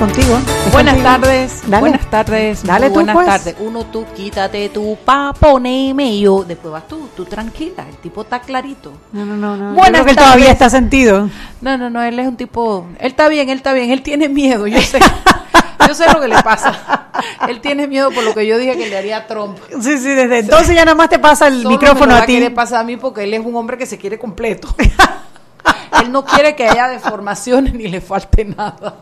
contigo. Buenas tardes. Buenas tardes. Dale tú, buenas pues. tardes. Uno, tú quítate tu pa, poneme yo. Después vas tú, tú tranquila. El tipo está clarito. No, no, no. no. Buenas Yo creo que él tardes. todavía está sentido. No, no, no. Él es un tipo. Él está bien, él está bien. Él tiene miedo. Yo sé. yo sé lo que le pasa. Él tiene miedo por lo que yo dije que le haría a Trump. Sí, sí, desde entonces ya nada más te pasa el micrófono a ti. querer pasar a mí porque él es un hombre que se quiere completo. él no quiere que haya deformaciones ni le falte nada.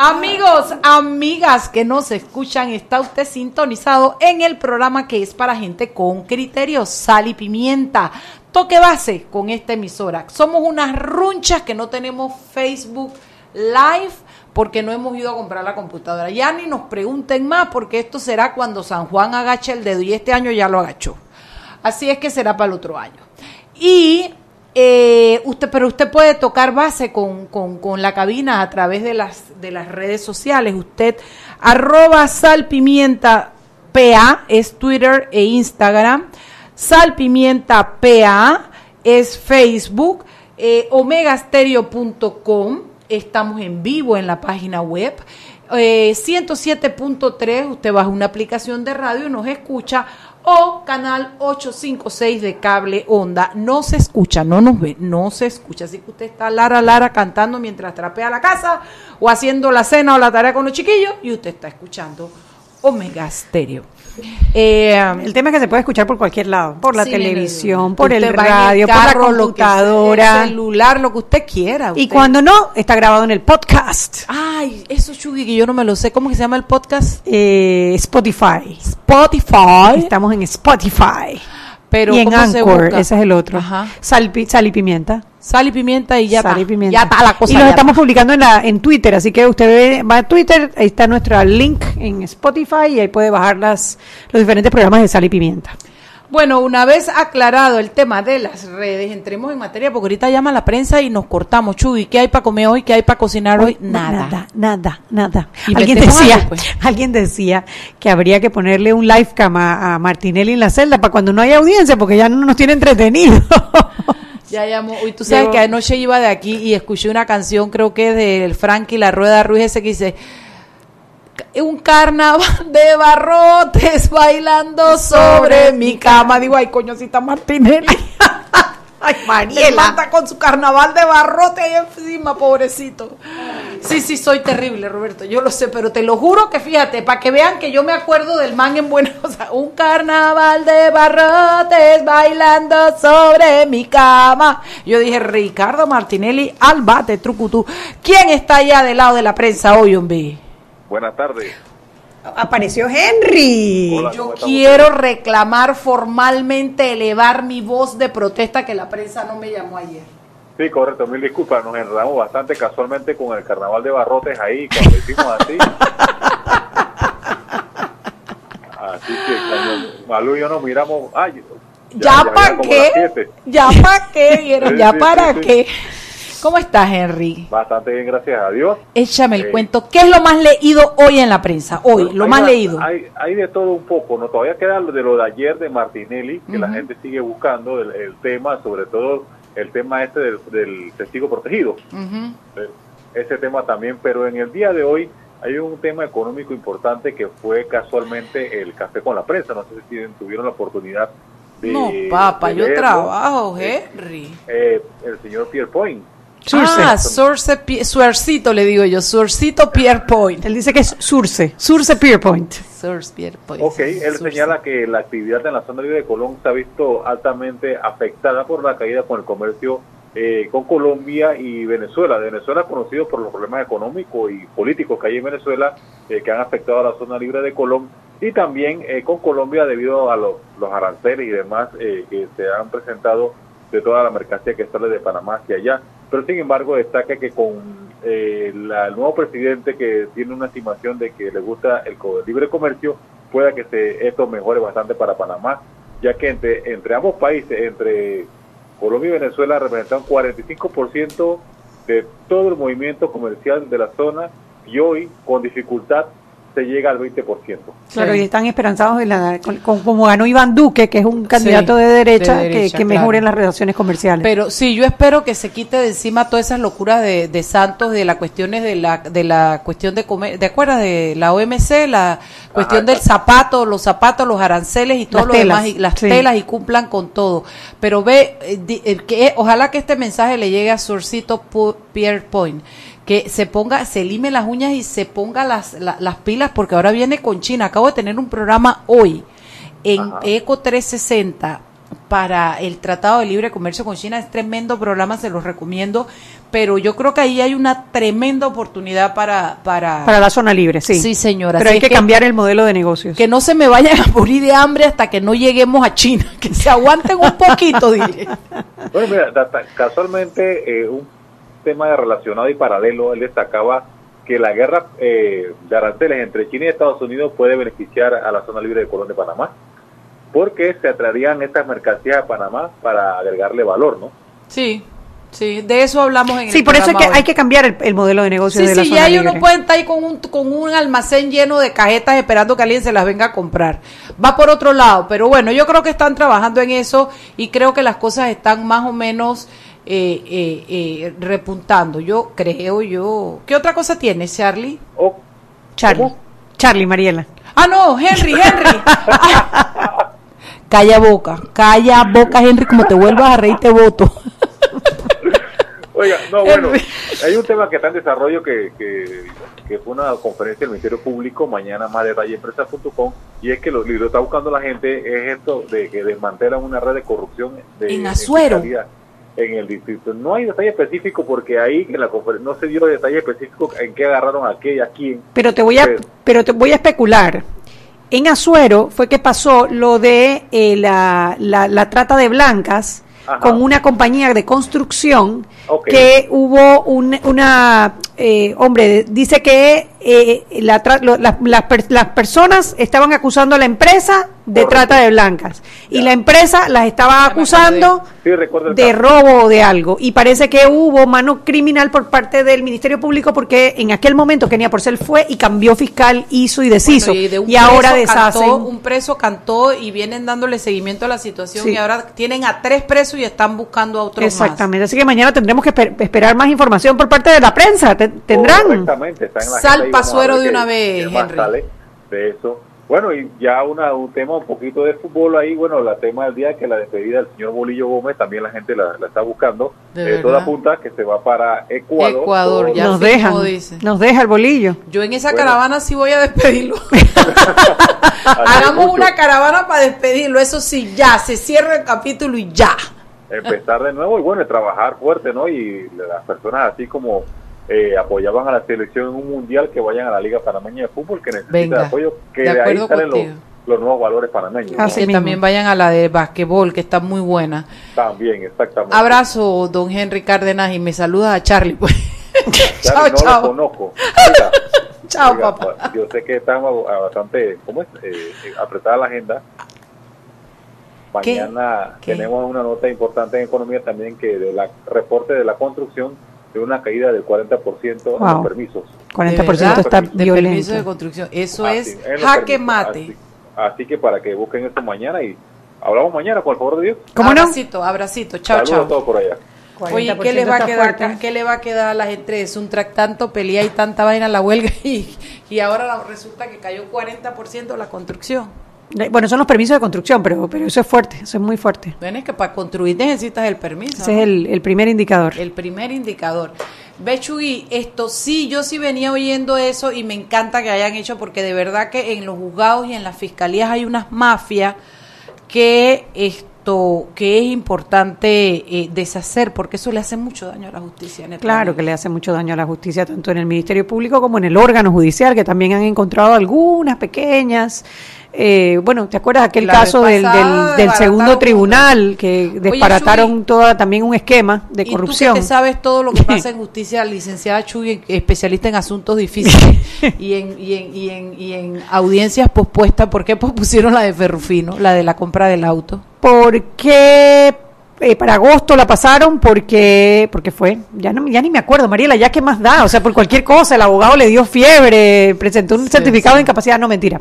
Amigos, amigas que nos escuchan, está usted sintonizado en el programa que es para gente con criterios, sal y pimienta. Toque base con esta emisora. Somos unas runchas que no tenemos Facebook Live porque no hemos ido a comprar la computadora. Ya ni nos pregunten más porque esto será cuando San Juan agache el dedo y este año ya lo agachó. Así es que será para el otro año. Y eh, usted, pero usted puede tocar base con, con- con la cabina a través de las, de las redes sociales. Usted, arroba salpimienta PA, es Twitter e Instagram. Salpimienta PA es Facebook. Eh, omegastereo.com, estamos en vivo en la página web. Eh, 107.3, usted baja una aplicación de radio y nos escucha o canal 856 de cable onda. No se escucha, no nos ve, no se escucha. Así que usted está Lara Lara cantando mientras trapea la casa o haciendo la cena o la tarea con los chiquillos y usted está escuchando Omega Stereo. Eh, El tema es que se puede escuchar por cualquier lado, por la sí, televisión, por el radio, por la carro, que sea, computadora. el celular, lo que usted quiera. Y cuando no, está grabado en el podcast. Ay, eso Chugui, que yo no me lo sé. ¿Cómo que se llama el podcast? Eh, Spotify. Spotify. Estamos en Spotify. Pero y en ¿cómo se Anchor, ese es el otro. Ajá. Sal, y pimienta. Sal y pimienta y ya Sal está. y pimienta. Ya está la cosa. Y los estamos publicando en, la, en Twitter, así que usted va a Twitter, ahí está nuestro link en Spotify y ahí puede bajar las, los diferentes programas de sal y pimienta. Bueno, una vez aclarado el tema de las redes, entremos en materia, porque ahorita llama la prensa y nos cortamos. Chugui, ¿qué hay para comer hoy? ¿Qué hay para cocinar hoy? Nada. Nada, nada, nada. Y Alguien decía, algo, pues. alguien decía que habría que ponerle un live cam a, a Martinelli en la celda para cuando no haya audiencia, porque ya no nos tiene entretenido. Ya llamó. Y tú sabes que anoche iba de aquí y escuché una canción, creo que del Frankie La Rueda Ruiz, ese que dice. Un carnaval de barrotes bailando sobre mi cama. Digo, ay, coñosita Martinelli. Ay, Él mata con su carnaval de barrote ahí encima, pobrecito. Sí, sí, soy terrible, Roberto, yo lo sé, pero te lo juro que fíjate, para que vean que yo me acuerdo del man en buena cosa. Un carnaval de barrotes bailando sobre mi cama. Yo dije, Ricardo Martinelli, al bate, trucutú. ¿Quién está allá del lado de la prensa hoy, hombre? Buenas tardes. Apareció Henry. Hola. Yo quiero reclamar formalmente, elevar mi voz de protesta que la prensa no me llamó ayer. Sí, correcto, mil disculpas, nos enredamos bastante casualmente con el carnaval de barrotes ahí, cuando hicimos así. Así que cuando Malú y yo nos miramos, ay, ¿Ya, ya para como qué? ¿Ya para qué? ¿Ya sí, para sí, sí. qué? ¿Cómo estás, Henry? Bastante bien, gracias a Dios. Échame el Sí. cuento. ¿Qué es lo más leído hoy en la prensa? Hoy, lo más leído. Hay, hay de todo un poco, ¿no? Todavía queda lo de lo de ayer de Martinelli, que la gente sigue buscando el, el tema, sobre todo el tema este del, del testigo protegido. Ujú. ese tema también, pero en el día de hoy hay un tema económico importante que fue casualmente el café con la prensa. No sé si tuvieron la oportunidad de. No, papá, de yo leerlo. trabajo, Eh, Henry. eh, el señor Pierre Point. Surce. Ah, Surce, Suercito le digo yo, Suercito Pierre Point. Él dice que es Surce, Surce Pierpoint. Surce Pierre Point. Ok, él Surce. señala que la actividad en la zona libre de Colón se ha visto altamente afectada por la caída con el comercio eh, con Colombia y Venezuela. Venezuela es conocido por los problemas económicos y políticos que hay en Venezuela eh, que han afectado a la zona libre de Colón y también eh, con Colombia debido a los, los aranceles y demás eh, que se han presentado de toda la mercancía que sale de Panamá hacia allá. Pero sin embargo destaca que con eh, la- el nuevo presidente que tiene una estimación de que le gusta el libre comercio, pueda que se, esto mejore bastante para Panamá, ya que entre, entre ambos países, entre Colombia y Venezuela, representan 45% de todo el movimiento comercial de la zona y hoy, con dificultad, se llega al 20%. Claro, Sí. y están esperanzados en la, con, con- como ganó Iván Duque, que es un candidato de, de derecha, derecha, que, que mejoren claro. las relaciones comerciales. Pero sí, yo espero que se quite de encima todas esas locuras de, de Santos, de las cuestiones de la, de la cuestión de comer, ¿te acuerdas de la OMC? La cuestión del zapato, los zapatos, los aranceles y todo lo telas, demás, y las sí. telas y cumplan con todo. Pero ve, eh, di- el que, ojalá que este mensaje le llegue a Sorcito Pu- Pierre Point. Que se ponga, se lime las uñas y se ponga las, la- las pilas porque ahora viene con China. Acabo de tener un programa hoy en Ajá. Eco 360 para el Tratado de Libre Comercio con China. Es tremendo programa, se los recomiendo. Pero yo creo que ahí hay una tremenda oportunidad para... Para, Para la zona libre, sí. Sí, señora. Pero Así hay que, que- cambiar el modelo de negocios. que no se me vayan a morir de hambre hasta que no lleguemos a China. Que se aguanten un poquito, dile. Bueno, mira, casualmente eh, un tema relacionado y paralelo, él destacaba que la guerra eh, de aranceles entre China y Estados Unidos puede beneficiar a la zona libre de Colón de Panamá, porque se atraerían estas mercancías a Panamá para agregarle valor, ¿no? Sí, sí. De eso hablamos en Sí, el por eso es que hoy. hay que cambiar el, el modelo de negocio Sí, de la sí, zona ya libre. ellos no pueden estar ahí con un, con un almacén lleno de cajetas esperando que alguien se las venga a comprar. Va por otro lado, pero bueno, yo creo que están trabajando en eso y creo que las cosas están más o menos eh, eh, eh, repuntando. Yo creo, yo... ¿Qué otra cosa tienes, Charlie? O, Charlie. ¿Cómo? Charlie, Mariela. Ah, no, Henry, Henry. calla boca, calla boca, Henry, como te vuelvas a reír te voto. Oiga, no, bueno, hay un tema que está en desarrollo que, que, que fue una conferencia del Ministerio Público, mañana más detalle empresa.com, y es que lo, lo está buscando la gente, es esto de que desmantelan una red de corrupción de, En Azuero. fiscalía en el distrito. No hay detalle específico porque ahí en la confer- no se dio detalle específico en qué agarraron a qué y a quién. Pero te voy a, Pero- pero te voy a especular. En Azuero fue que pasó lo de eh, la, la, la trata de blancas Ajá. con una compañía de construcción que hubo un- una eh, hombre dice que eh, la tra- lo- las- las per- las personas estaban acusando a la empresa de Correcto. trata de blancas y la empresa las estaba acusando Sí, de robo o de algo. Y parece que hubo mano criminal por parte del Ministerio Público porque en aquel momento Kenia Porcel fue y cambió fiscal, hizo y deshizo. Bueno, y de ahora. Cantó, un preso cantó y vienen dándole seguimiento a la situación Sí. y ahora tienen a tres presos y están buscando a otros Exactamente. Así que mañana tendremos que esper- esperar más información por parte de la prensa. Te- ¿Tendrán? Está en la Pasuero de una vez, Henry. sale de eso. Bueno, y ya una, un tema un poquito de fútbol ahí, bueno, la tema del día que la despedida del señor Bolillo Gómez, también la gente la, la está buscando. ¿De Eh, todo verdad? apunta que se va para Ecuador. Ecuador, ya Nos dice. Nos deja el bolillo. Yo en esa Bueno. caravana sí voy a despedirlo. Hagamos mucho. una caravana para despedirlo. Eso sí, ya, se cierra el capítulo y ya. empezar de nuevo y bueno, y trabajar fuerte, ¿no? Y las personas así como eh, apoyaban a la selección en un mundial que vayan a la Liga Panameña de Fútbol que necesita Venga, apoyo, que de de, ahí salen los, los nuevos valores panameños. ¿no? Así que también vayan a la de basquetbol, que está muy buena. También, exactamente. Abrazo, don Henry Cárdenas, y me saluda a Charlie. Pues. chao, no chao. lo conozco. Oiga, Chao, oiga, papá. Yo sé que estamos bastante, ¿cómo es? Eh, eh, apretada la agenda. Mañana ¿Qué? tenemos una nota importante en economía también que de la reporte de la construcción de una caída del 40% en Wow. los permisos. 40% verdad? está De de permiso de violento. construcción. Eso Así, es en jaque permisos. mate. Así, así que para que busquen esto mañana y hablamos mañana, por favor de Dios. ¿Cómo no? abracito, abracito. Chao, Saludos a chao. todos por allá. Oye, 40% ¿qué le va a quedar? fuerte. ¿Qué le va a quedar a la gente de Suntrack? Tanto pelea y tanta vaina en la huelga y, y ahora resulta que cayó 40% la construcción. Eh, Bueno, son los permisos de construcción, pero, pero eso es fuerte, eso es muy fuerte. Ven, es que para construir necesitas el permiso. Ese ¿no? es el, el primer indicador. El primer indicador. Bechugui, esto sí, yo sí venía oyendo eso y me encanta que hayan hecho porque de verdad que en los juzgados y en las fiscalías hay unas mafias que esto que es importante eh, deshacer porque eso le hace mucho daño a la justicia. en el Claro país. que le hace mucho daño a la justicia, tanto en el Ministerio Público como en el órgano judicial, que también han encontrado algunas pequeñas. Eh, bueno, ¿te acuerdas aquel La caso del, del, segundo una. tribunal que desbarataron Chuy, toda también un esquema de Y corrupción? tú que te sabes todo lo que pasa en justicia, licenciada Chuy, especialista en asuntos difíciles y en, y, en, y, en, y en audiencias pospuestas, ¿por qué pospusieron la de Ferrufino, la de la compra del auto? Porque eh, para agosto la pasaron porque porque fue ya no ya ni me acuerdo Mariela ya qué más da o sea por cualquier cosa el abogado le dio fiebre presentó un certificado de incapacidad no mentira.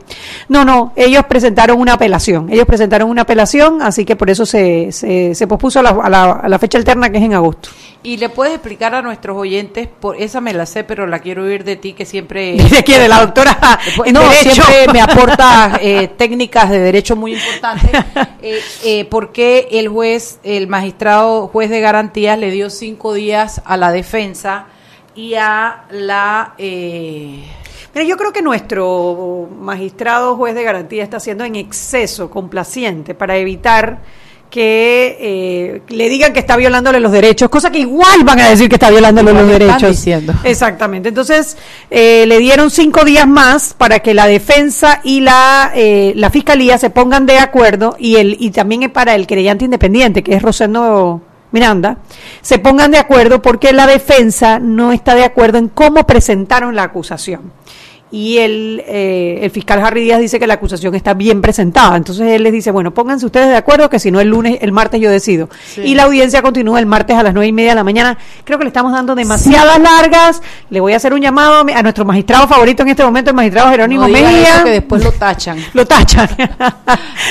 No no ellos presentaron una apelación ellos presentaron una apelación así que por eso se, se, se pospuso a la, a, la, a la fecha alterna que es en agosto y le puedes explicar a nuestros oyentes, por esa me la sé, pero la quiero oír de ti, que siempre... ¿De quién? ¿De la doctora en No, derecho? siempre me aporta eh, técnicas de derecho muy importantes. Eh, eh, ¿Por qué el juez, el magistrado juez de garantías le dio cinco días a la defensa y a la... Eh, Mira, yo creo que nuestro magistrado juez de garantía está siendo en exceso complaciente para evitar que eh, le digan que está violándole los derechos, cosa que igual van a decir que está violándole los derechos. Diciendo. Exactamente. Entonces, eh, le dieron cinco días más para que la defensa y la, eh, la fiscalía se pongan de acuerdo y, el, y también para el querellante independiente, que es Rosendo Miranda, se pongan de acuerdo porque la defensa no está de acuerdo en cómo presentaron la acusación y el, eh, el fiscal Harry Díaz dice que la acusación está bien presentada. Entonces él les dice, bueno, pónganse ustedes de acuerdo que si no el lunes, el martes yo decido. Sí. Y la audiencia continúa el martes a las nueve y media de la mañana. Creo que le estamos dando demasiadas sí. largas. Le voy a hacer un llamado a nuestro magistrado favorito en este momento, el magistrado Jerónimo no Mejía. que después lo tachan. lo tachan. ¿Cuál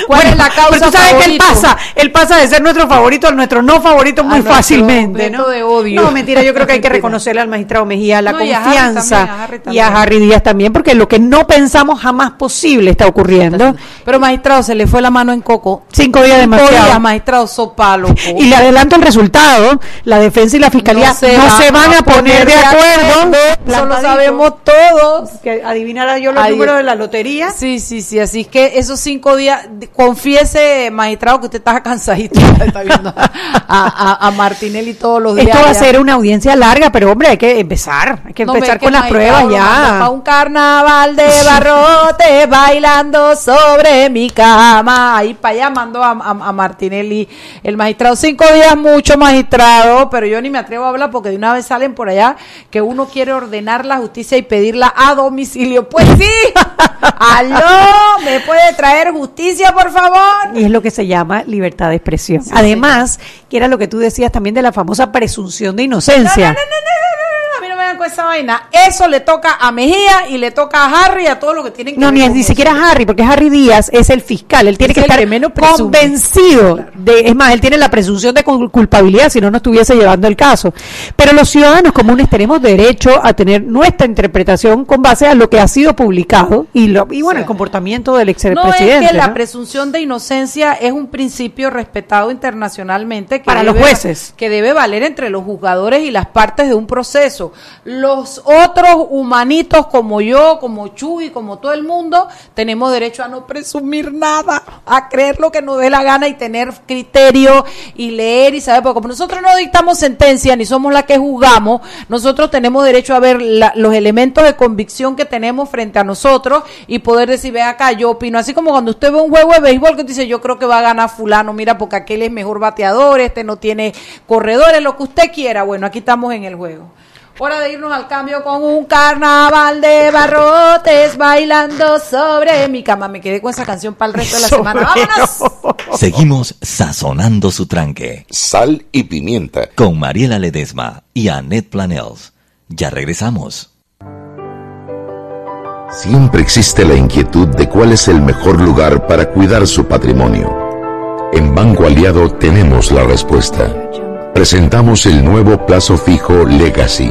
bueno, es la causa pero tú sabes favorito? que él pasa, él pasa de ser nuestro favorito a nuestro no favorito muy fácilmente. ¿no? De odio. no, mentira, yo creo que hay que reconocerle al magistrado Mejía la no, confianza y a, también, a, Harry también. y a Harry Díaz también, porque lo que no pensamos jamás posible está ocurriendo. Pero magistrado, se le fue la mano en coco. Cinco días demasiado. Cinco días, magistrado, sopalo. Y le adelanto el resultado, la defensa y la fiscalía no se, no va se van a, poner, poner de acuerdo. Eso lo sabemos todos. Que adivinara yo los números de la lotería. Sí, sí, sí, así es que esos cinco días, confiese, magistrado, que usted está cansadito, está viendo a, a, a, Martinelli todos los días. Esto va a ser una audiencia larga, pero hombre, hay que empezar, hay que no, empezar con las pruebas ya. Un carnaval de barrote bailando sobre mi cama. Ahí para allá mandó a, a, a, Martinelli el magistrado. Cinco días mucho magistrado, pero yo ni me atrevo a hablar porque de una vez salen por allá que uno quiere ordenar la justicia y pedirla a domicilio. Pues sí, aló, ¿me puede traer justicia, por favor? Y es lo que se llama libertad de expresión. Sí, Además, sí. que era lo que tú decías también de la famosa presunción de inocencia. No, no, no, con esa vaina. Eso le toca a Mejía y le toca a Harry a todo lo que tienen que No, ni, ni siquiera a Harry, porque Harry Díaz es el fiscal. Él tiene es que estar que convencido claro. de. Es más, él tiene la presunción de culpabilidad, si no, no estuviese llevando el caso. Pero los ciudadanos comunes tenemos derecho a tener nuestra interpretación con base a lo que ha sido publicado y, lo, y bueno, el comportamiento del expresidente. No es que ¿no? la presunción de inocencia es un principio respetado internacionalmente que para debe, los jueces que debe valer entre los juzgadores y las partes de un proceso. Los otros humanitos como yo, como Chuy, como todo el mundo, tenemos derecho a no presumir nada, a creer lo que nos dé la gana y tener criterio y leer y saber, porque como nosotros no dictamos sentencia ni somos la que juzgamos, nosotros tenemos derecho a ver los elementos de convicción que tenemos frente a nosotros y poder decir, ve acá, yo opino, así como cuando usted ve un juego de béisbol que dice, yo creo que va a ganar fulano, mira, porque aquel es mejor bateador, este no tiene corredores, lo que usted quiera, bueno, aquí estamos en el juego. Hora de irnos al cambio con un carnaval de barrotes bailando sobre mi cama. Me quedé con esa canción para el resto de la semana. ¡Vámonos! Seguimos sazonando su tranque. Sal y pimienta. Con Mariela Ledesma y Annette Planels. Ya regresamos. Siempre existe la inquietud de cuál es el mejor lugar para cuidar su patrimonio. En Banco Aliado tenemos la respuesta. Presentamos el nuevo plazo fijo Legacy,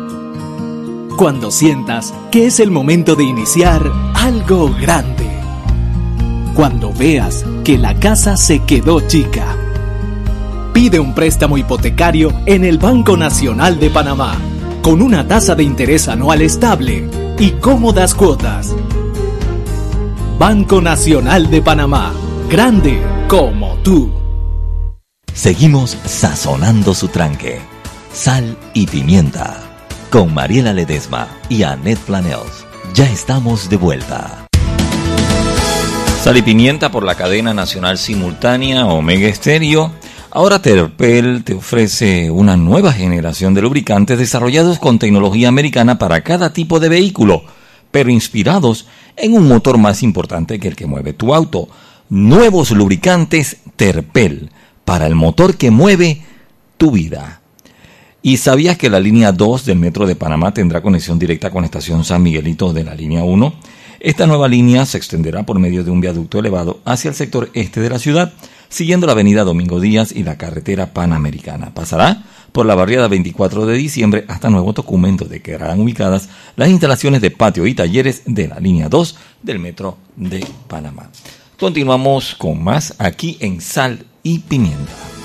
Cuando sientas que es el momento de iniciar algo grande. Cuando veas que la casa se quedó chica. Pide un préstamo hipotecario en el Banco Nacional de Panamá, con una tasa de interés anual estable y cómodas cuotas. Banco Nacional de Panamá, grande como tú. Seguimos sazonando su tranque. Sal y pimienta. Con Mariela Ledesma y Annette Planels. Ya estamos de vuelta. Sal y pimienta por la cadena nacional simultánea Omega Estéreo. Ahora Terpel te ofrece una nueva generación de lubricantes desarrollados con tecnología americana para cada tipo de vehículo, pero inspirados en un motor más importante que el que mueve tu auto. Nuevos lubricantes Terpel para el motor que mueve tu vida. ¿Y sabías que la línea 2 del Metro de Panamá tendrá conexión directa con la estación San Miguelito de la línea 1? Esta nueva línea se extenderá por medio de un viaducto elevado hacia el sector este de la ciudad, siguiendo la avenida Domingo Díaz y la carretera Panamericana. Pasará por la barriada 24 de diciembre hasta nuevo documento de que quedarán ubicadas las instalaciones de patio y talleres de la línea 2 del Metro de Panamá. Continuamos con más aquí en Sal y Pimienta.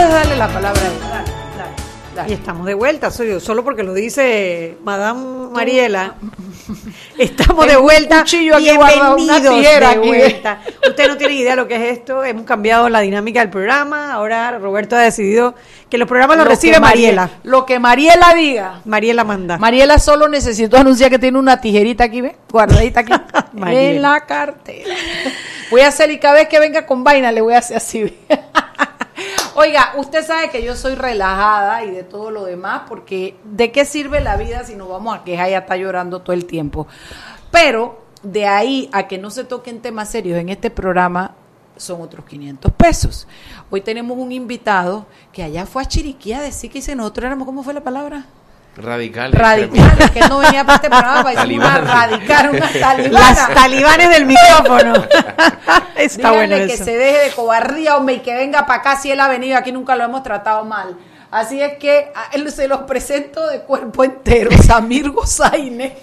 Puedes darle la palabra a él. Dale, dale, dale. Y estamos de vuelta, soy yo, solo porque lo dice Madame Mariela. Estamos de vuelta. cuchillo aquí Bienvenidos de vuelta. Usted no tiene idea de lo que es esto. Hemos cambiado la dinámica del programa. Ahora Roberto ha decidido que los programas los Lo recibe Mariela. Lo que Mariela diga. Mariela manda. Mariela solo necesitó anunciar que tiene una tijerita aquí, ¿ve? Guardadita aquí. En la cartera. Voy a hacer y cada vez que venga con vaina le voy a hacer así. Oiga, usted sabe que yo soy relajada y de todo lo demás, porque ¿de qué sirve la vida si nos vamos a quejar y a estar llorando todo el tiempo? Pero de ahí a que no se toquen temas serios en este programa, son otros 500 pesos. Hoy tenemos un invitado que allá fue a Chiriquí a decir que nosotros éramos, ¿cómo fue la palabra? Radicales. Radicales, que no venía para este programa para decir una Talibanes. radical, una Las talibana. talibanes del micrófono. Está Díganle bueno que se deje de cobardía, hombre, y que venga para acá si él ha venido aquí, nunca lo hemos tratado mal. Así es que a él se los presento de cuerpo entero, Samir Gozaine.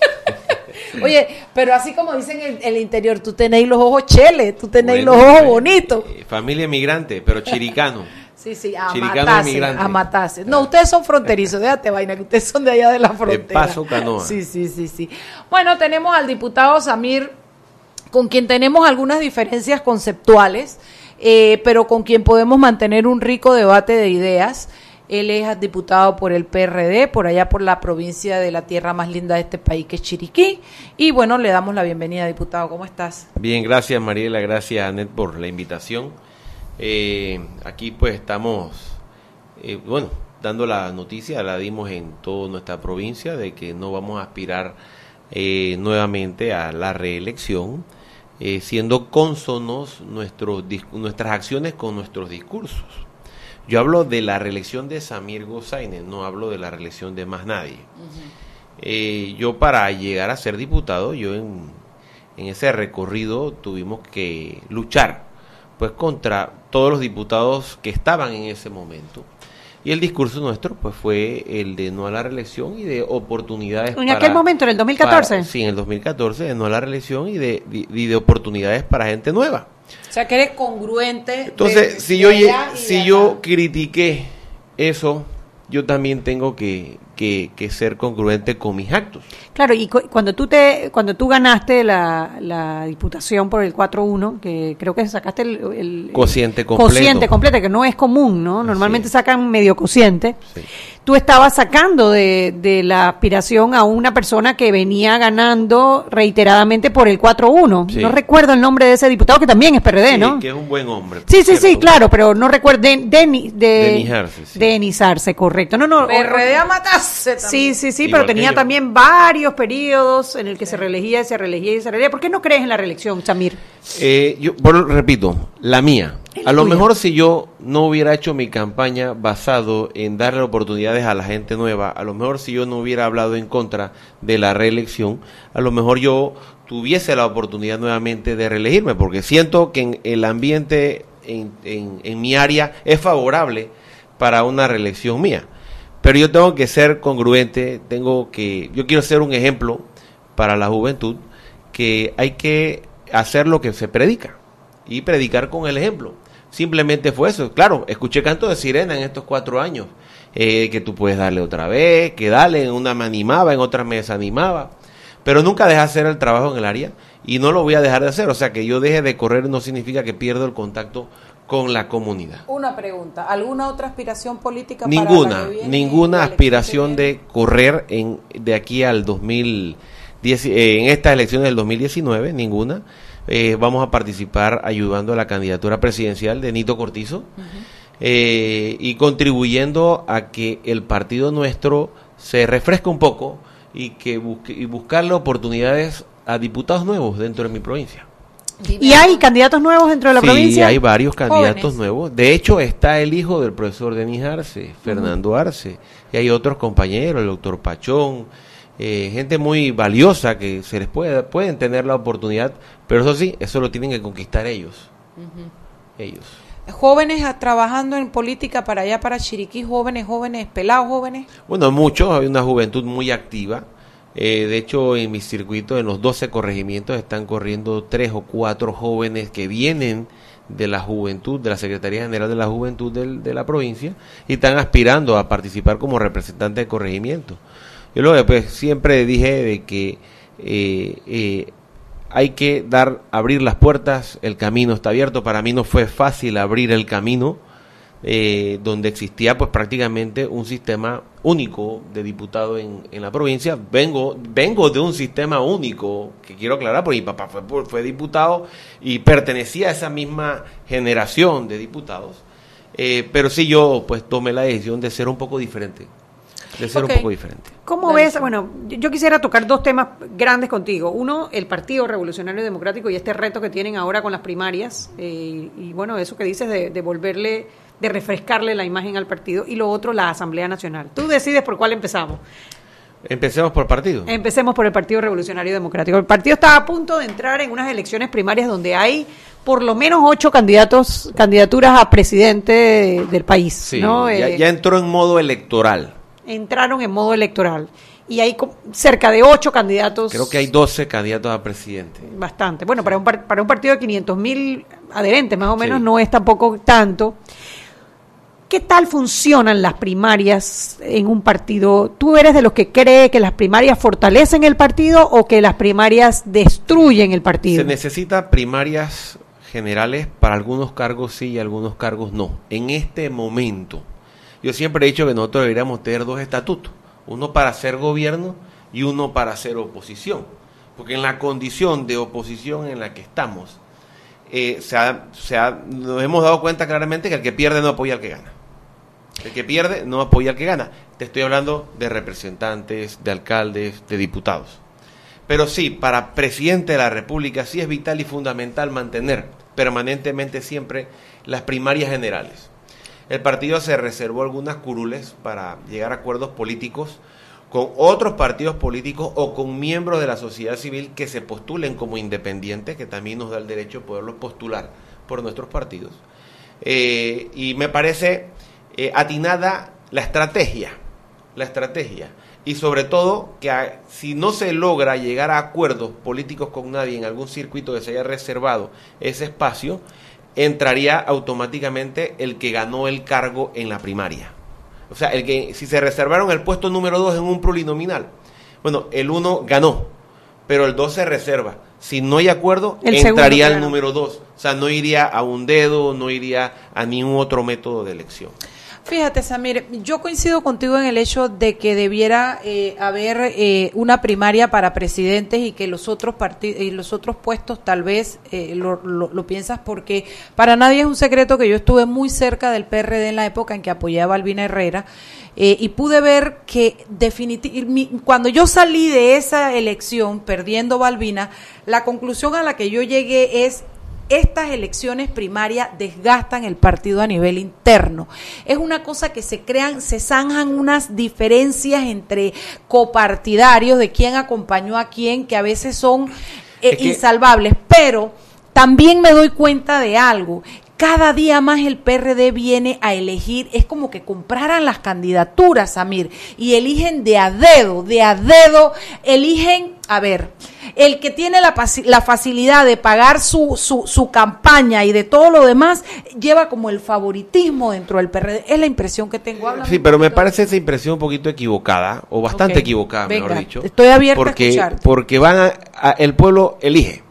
Oye, pero así como dicen en el interior, tú tenéis los ojos cheles, tú tenéis Bueno, los ojos eh, bonitos. eh, familia emigrante, pero chiricano. Sí, sí, a matarse, a matarse. No, ustedes son fronterizos, déjate vaina, que ustedes son de allá de la frontera. Paso Canoa. Sí, sí, sí, sí. Bueno, tenemos al diputado Samir, con quien tenemos algunas diferencias conceptuales, eh, pero con quien podemos mantener un rico debate de ideas. Él es diputado por el PRD, por allá por la provincia de la tierra más linda de este país, que es Chiriquí. Y bueno, le damos la bienvenida, diputado. ¿Cómo estás? Bien, gracias Mariela, gracias Anet por la invitación. Eh, aquí pues estamos, eh, bueno, dando la noticia, la dimos en toda nuestra provincia de que no vamos a aspirar eh, nuevamente a la reelección, eh, siendo cónsonos nuestros, nuestras acciones con nuestros discursos. Yo hablo de la reelección de Samir Gozaine, no hablo de la reelección de más nadie. Eh, yo para llegar a ser diputado, yo en, en ese recorrido tuvimos que luchar pues contra todos los diputados que estaban en ese momento. Y el discurso nuestro pues fue el de no a la reelección y de oportunidades En aquel momento, en el 2014. para- sí, en el 2014, de no a la reelección y de, y de oportunidades para gente nueva. O sea, que eres congruente. Entonces, de- si de yo, si yo critiqué eso, yo también tengo que, que, que ser congruente con mis actos. Claro, y cu- cuando tú te cuando tú ganaste la, la diputación por el 4-1, que creo que sacaste el, el- Cociente completo. cociente completo, que no es común, ¿no? Normalmente sacan medio cociente. Sí. Tú estabas sacando de, de la aspiración a una persona que venía ganando reiteradamente por el 4-1. Sí. No recuerdo el nombre de ese diputado, que también es PRD, Sí, ¿no? que es un buen hombre. Sí, sí, sí, claro, pero no recuerdo. De, de, Denis Arce, sí. Denis Arce, correcto. No, no. PRD a matarse Sí, también. sí, sí, Igual pero tenía yo. también varios periodos en el que se reelegía y se reelegía y se reelegía. ¿Por qué no crees en la reelección, Samir? Eh, yo bueno, repito, la mía. A lo tuya. mejor si yo no hubiera hecho mi campaña basado en darle oportunidades a la gente nueva, a lo mejor si yo no hubiera hablado en contra de la reelección, a lo mejor yo tuviese la oportunidad nuevamente de reelegirme, porque siento que en el ambiente en, en- en mi área es favorable para una reelección mía. Pero yo tengo que ser congruente, tengo que, yo quiero ser un ejemplo para la juventud, que hay que hacer lo que se predica y predicar con el ejemplo. Simplemente fue eso. Claro, escuché canto de sirena en estos cuatro años, eh, que tú puedes darle otra vez, que dale, en una me animaba, en otra me desanimaba, pero nunca dejé de hacer el trabajo en el área y no lo voy a dejar de hacer. O sea, que yo deje de correr no significa que pierdo el contacto con la comunidad. Una pregunta, ¿alguna otra aspiración política para la Ninguna, que viene, ninguna aspiración de correr en, de aquí al 2010, eh, en estas elecciones del 2019, ninguna. Eh, vamos a participar ayudando a la candidatura presidencial de Nito Cortizo eh, y contribuyendo a que el partido nuestro se refresque un poco y que busque, y buscarle oportunidades a diputados nuevos dentro de mi provincia. ¿Y hay candidatos nuevos dentro de la sí, provincia? hay varios candidatos Jóvenes. nuevos. De hecho, está el hijo del profesor Denis Arce, Fernando Arce, y hay otros compañeros, el doctor Pachón, eh, gente muy valiosa que se les puede, pueden tener la oportunidad, pero eso sí, eso lo tienen que conquistar ellos. Ellos. Jóvenes a- trabajando en política para allá, para Chiriquí, jóvenes, jóvenes, pelados, jóvenes. Bueno, muchos, hay una juventud muy activa. Eh, de hecho, en mi circuito, en los 12 corregimientos, están corriendo tres o cuatro jóvenes que vienen de la juventud, de la Secretaría General de la Juventud del- de la provincia, y están aspirando a participar como representantes de corregimiento. Yo lo pues, siempre dije de que eh, eh, hay que dar, abrir las puertas, el camino está abierto. Para mí no fue fácil abrir el camino, eh, donde existía pues prácticamente un sistema único de diputados en, en la provincia. Vengo, vengo de un sistema único, que quiero aclarar, porque mi papá fue, fue diputado y pertenecía a esa misma generación de diputados. Eh, pero sí yo pues tomé la decisión de ser un poco diferente, de ser un poco diferente. ¿Cómo Dale, ves? Bueno, yo yo quisiera tocar dos temas grandes contigo. Uno, el Partido Revolucionario Democrático y este reto que tienen ahora con las primarias. eh, y bueno, eso que dices de, de volverle, de refrescarle la imagen al partido. Y lo otro, la Asamblea Nacional. Tú decides por cuál empezamos. Empecemos por partido. Empecemos por el Partido Revolucionario Democrático. El partido está a punto de entrar en unas elecciones primarias donde hay por lo menos ocho candidatos, candidaturas a presidente del país. Sí, ¿no? ya, Eh, ya entró en modo electoral. Entraron en modo electoral. Y hay cerca de ocho candidatos. Creo que hay 12 candidatos a presidente. Bastante. Bueno, para un, par- para un partido de 500 mil adherentes, más o menos, Sí. no es tampoco tanto. ¿Qué tal funcionan las primarias en un partido? ¿Tú eres de los que cree que las primarias fortalecen el partido o que las primarias destruyen el partido? Se necesita primarias generales para algunos cargos sí y algunos cargos no. En este momento, yo siempre he dicho que nosotros deberíamos tener dos estatutos, uno para ser gobierno y uno para ser oposición. Porque en la condición de oposición en la que estamos, eh, se ha- se ha- nos hemos dado cuenta claramente que el que pierde no apoya al que gana. El que pierde no apoya al que gana. Te estoy hablando de representantes, de alcaldes, de diputados. Pero sí, para presidente de la República sí es vital y fundamental mantener permanentemente siempre las primarias generales. El partido se reservó algunas curules para llegar a acuerdos políticos con otros partidos políticos o con miembros de la sociedad civil que se postulen como independientes, que también nos da el derecho de poderlos postular por nuestros partidos. Eh, y me parece eh, atinada la estrategia, la estrategia. Y sobre todo que a- si no se logra llegar a acuerdos políticos con nadie en algún circuito que se haya reservado ese espacio, entraría automáticamente el que ganó el cargo en la primaria. O sea, el que si se reservaron el puesto número 2 en un plurinominal, bueno, el 1 ganó, pero el 2 se reserva. Si no hay acuerdo, El entraría segundo, el número 2. O sea, no iría a un dedo, no iría a ningún otro método de elección. Fíjate, Samir, yo coincido contigo en el hecho de que debiera eh, haber eh, una primaria para presidentes y que los otros y los otros puestos tal vez eh, lo, lo- lo piensas porque para nadie es un secreto que yo estuve muy cerca del PRD en la época en que apoyaba a Albina Herrera eh, y pude ver que definitivamente cuando yo salí de esa elección perdiendo Balbina, la conclusión a la que yo llegué es estas elecciones primarias desgastan el partido a nivel interno. Es una cosa que se crean, se zanjan unas diferencias entre copartidarios de quién acompañó a quién, que a veces son eh, insalvables. Pero también me doy cuenta de algo. Cada día más el PRD viene a elegir, es como que compraran las candidaturas, Samir, y eligen de a dedo, de a dedo, eligen, a ver, el que tiene la, la facilidad de pagar su, su, su campaña y de todo lo demás, lleva como el favoritismo dentro del PRD. Es la impresión que tengo. Háblame Sí, pero me parece esa impresión un poquito equivocada, o bastante equivocada, mejor dicho. estoy abierta a porque, escucharte. Porque van a, a- el pueblo elige.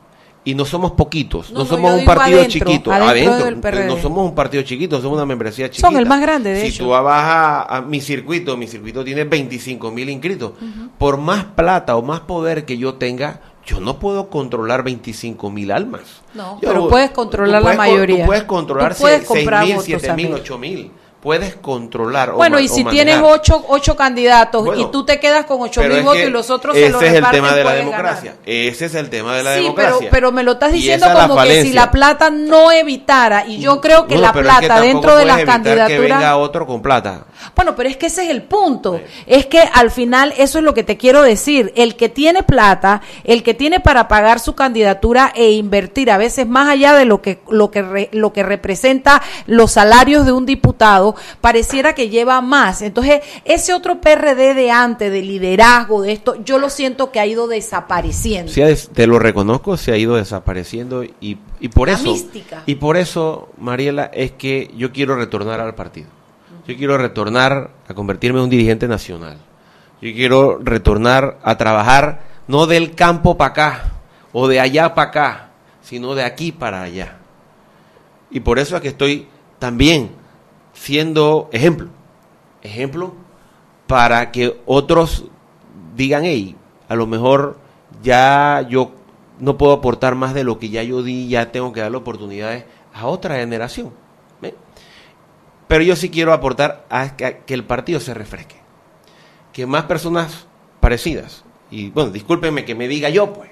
Y no somos poquitos, No, no, no, somos yo un partido adentro, chiquito. adentro PRD. no somos un partido chiquito, somos una membresía chiquita. Son el más grande, de si hecho. tú vas a, a mi circuito, mi circuito tiene 25 mil inscritos. Por más plata o más poder que yo tenga, yo no puedo controlar 25 mil almas. No, Yo- pero puedes controlar la puedes con- mayoría. Tú puedes controlar Tú puedes 6 comprar mil, votos, 7 mil, Samir. 8 mil. Puedes controlar. o Bueno, ma- y o si tienes ocho, ocho candidatos Bueno, y tú te quedas con ocho mil votos y los otros ese se lo es el reparten, tema de la democracia. ganar. Ese es el tema de la sí, democracia. pero, pero me lo estás diciendo como que si la plata no evitara, y yo creo que No, la pero es que plata dentro de las evitar Que candidaturas... venga otro con plata. Bueno, pero es que ese es el punto. Es que al final eso es lo que te quiero decir. El que tiene plata, el que tiene para pagar su candidatura e invertir a veces más allá de lo que lo que re- lo que representa los salarios de un diputado, pareciera que lleva más. Entonces, ese otro PRD de antes de liderazgo de esto, yo lo siento que ha ido desapareciendo. Sí, te lo reconozco, se ha ido desapareciendo y, y por La eso mística. y por eso, Mariela, es que yo quiero retornar al partido. Yo quiero retornar a convertirme en un dirigente nacional. Yo quiero retornar a trabajar no del campo para acá o de allá para acá, sino de aquí para allá. Y por eso es que estoy también siendo ejemplo. Ejemplo para que otros digan, hey, a lo mejor ya yo no puedo aportar más de lo que ya yo di, ya tengo que darle oportunidades a otra generación. Pero yo sí quiero aportar a que el partido se refresque. Que más personas parecidas, y bueno, discúlpenme que me diga yo, pues,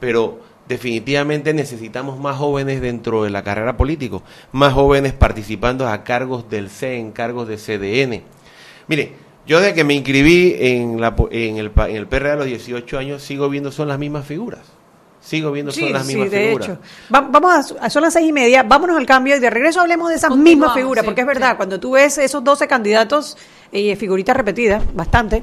pero definitivamente necesitamos más jóvenes dentro de la carrera política, más jóvenes participando a cargos del CEN, cargos de CDN. Mire, yo desde que me inscribí en, la, po- en, el, pa- en el PR a los 18 años, sigo viendo son las mismas figuras. Sigo viendo son las mismas de figuras. hecho. Va- vamos a, son las seis y media, vámonos al cambio y de regreso hablemos de esas mismas figuras, sí, porque es verdad, sí. cuando tú ves esos 12 candidatos y figuritas repetidas, bastante.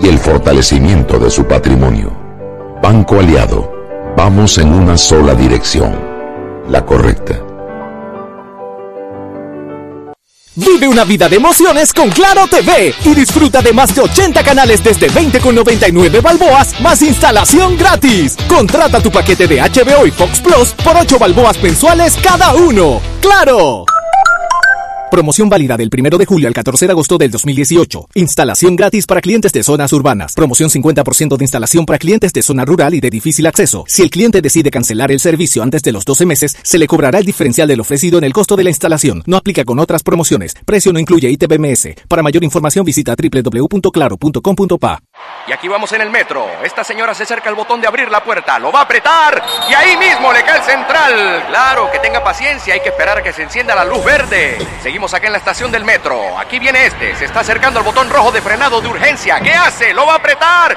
y el fortalecimiento de su patrimonio. Banco Aliado, vamos en una sola dirección, la correcta. Vive una vida de emociones con Claro TV y disfruta de más de 80 canales desde 20,99 balboas más instalación gratis. Contrata tu paquete de HBO y Fox Plus por 8 balboas mensuales cada uno. ¡Claro! Promoción válida del 1 de julio al 14 de agosto del 2018. Instalación gratis para clientes de zonas urbanas. Promoción 50% de instalación para clientes de zona rural y de difícil acceso. Si el cliente decide cancelar el servicio antes de los 12 meses, se le cobrará el diferencial del ofrecido en el costo de la instalación. No aplica con otras promociones. Precio no incluye ITBMS. Para mayor información visita www.claro.com.pa. Y aquí vamos en el metro. Esta señora se acerca al botón de abrir la puerta, lo va a apretar y ahí mismo le cae el central. Claro, que tenga paciencia, hay que esperar a que se encienda la luz verde. Seguimos seguimos acá en la estación del metro. Aquí viene este. Se está acercando al botón rojo de frenado de urgencia. ¿Qué hace? ¿Lo va a apretar?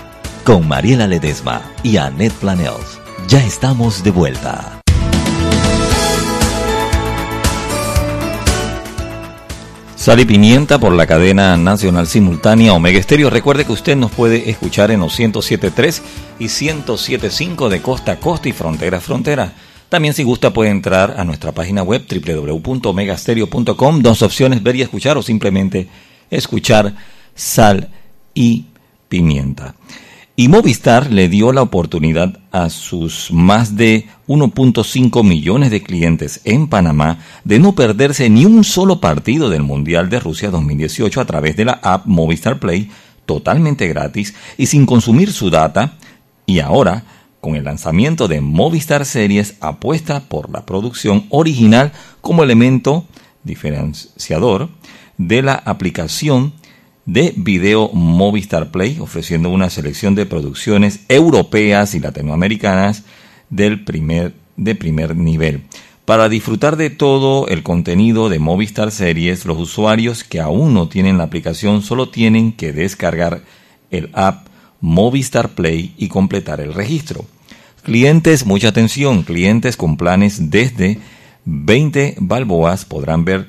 Con Mariela Ledesma y Annette Planels. Ya estamos de vuelta. Sal y Pimienta por la cadena nacional simultánea Omega Estéreo. Recuerde que usted nos puede escuchar en los 107.3 y 107.5 de costa a costa y frontera a frontera. También si gusta puede entrar a nuestra página web www.omegastereo.com. Dos opciones, ver y escuchar o simplemente escuchar Sal y Pimienta. Y Movistar le dio la oportunidad a sus más de 1.5 millones de clientes en Panamá de no perderse ni un solo partido del Mundial de Rusia 2018 a través de la app Movistar Play totalmente gratis y sin consumir su data. Y ahora, con el lanzamiento de Movistar Series, apuesta por la producción original como elemento diferenciador de la aplicación de video Movistar Play, ofreciendo una selección de producciones europeas y latinoamericanas del primer, de primer nivel. Para disfrutar de todo el contenido de Movistar Series, los usuarios que aún no tienen la aplicación solo tienen que descargar el app Movistar Play y completar el registro. Clientes, mucha atención, clientes con planes desde 20 balboas podrán ver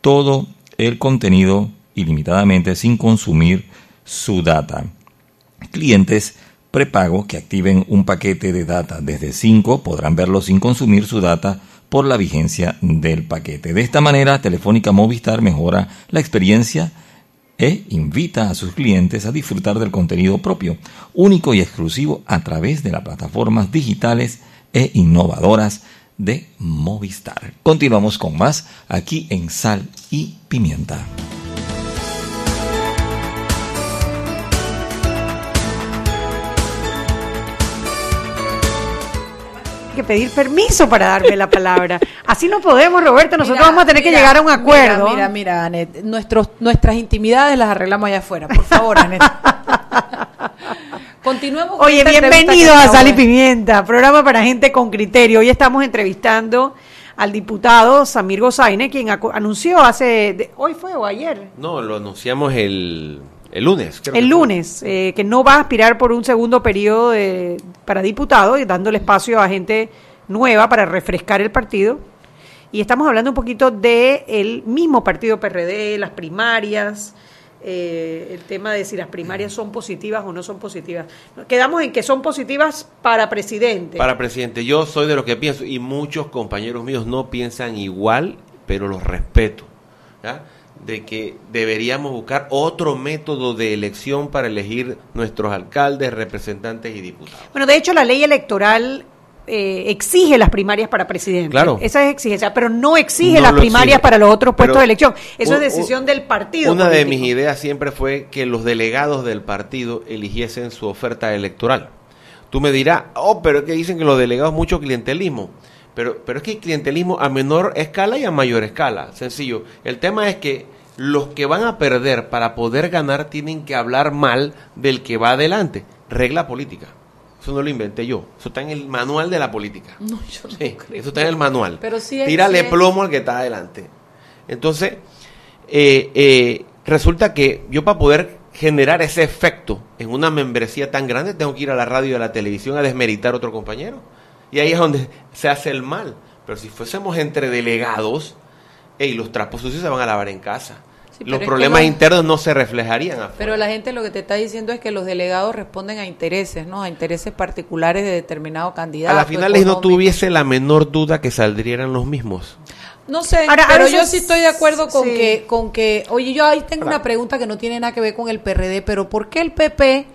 todo el contenido ilimitadamente sin consumir su data. Clientes prepago que activen un paquete de data desde 5 podrán verlo sin consumir su data por la vigencia del paquete. De esta manera, Telefónica Movistar mejora la experiencia e invita a sus clientes a disfrutar del contenido propio, único y exclusivo a través de las plataformas digitales e innovadoras de Movistar. Continuamos con más aquí en Sal y Pimienta. Que pedir permiso para darme la palabra. Así no podemos, Roberto. Nosotros Mira, vamos a tener que llegar a un acuerdo. Mira, mira, mira, Anet, nuestros, nuestras intimidades las arreglamos allá afuera, por favor, Anet. Continuemos. con Oye, bienvenidos que a Sal y. Pimienta, programa para gente con criterio. Hoy estamos entrevistando al diputado Samir Gozaine, quien anunció hace, de- hoy fue o ayer, No, lo anunciamos el, el lunes. creo el lunes, eh, que no va a aspirar por un segundo periodo de- para diputado y dándole espacio a gente nueva para refrescar el partido. Y estamos hablando un poquito del el mismo partido PRD, las primarias, eh, el tema de si las primarias son positivas o no son positivas. Quedamos en que son positivas para presidente. Para presidente, yo soy de los que pienso, y muchos compañeros míos no piensan igual, pero los respeto, ¿ya? De que deberíamos buscar otro método de elección para elegir nuestros alcaldes, representantes y diputados. Bueno, de hecho, la ley electoral eh, exige las primarias para presidente. Claro. Esa es exigencia, pero no exige No las primarias exige. para los otros puestos Pero de elección. Eso un- es decisión un- del partido. Una de mis ideas siempre fue que los delegados del partido eligiesen su oferta electoral. Tú me dirás, oh, pero es que dicen que los delegados mucho clientelismo. Pero, pero es que hay clientelismo a menor escala y a mayor escala. Sencillo. El tema es que los que van a perder para poder ganar tienen que hablar mal del que va adelante. Regla política. Eso no lo inventé yo. Eso está en el manual de la política. No, yo no Sí, creo. eso está en el manual. Pero sí es- Tírale sí plomo al que está adelante. Entonces, eh, eh, resulta que yo para poder generar ese efecto en una membresía tan grande tengo que ir a la radio y a la televisión a desmeritar a otro compañero. Y ahí es donde se hace el mal. Pero si fuésemos entre delegados, y los trapos sucios se van a lavar en casa. Sí, los es que problemas los- internos no se reflejarían afuera. Pero la gente lo que te está diciendo es que los delegados responden a intereses, ¿no? A intereses particulares de determinado a candidato. la finales no tuviese la menor duda que saldrían los mismos. No sé, Ahora, a pero veces- yo sí estoy de acuerdo con sí. que, con que, oye, yo ahí tengo una pregunta que no tiene nada que ver con el PRD, pero ¿por qué el PP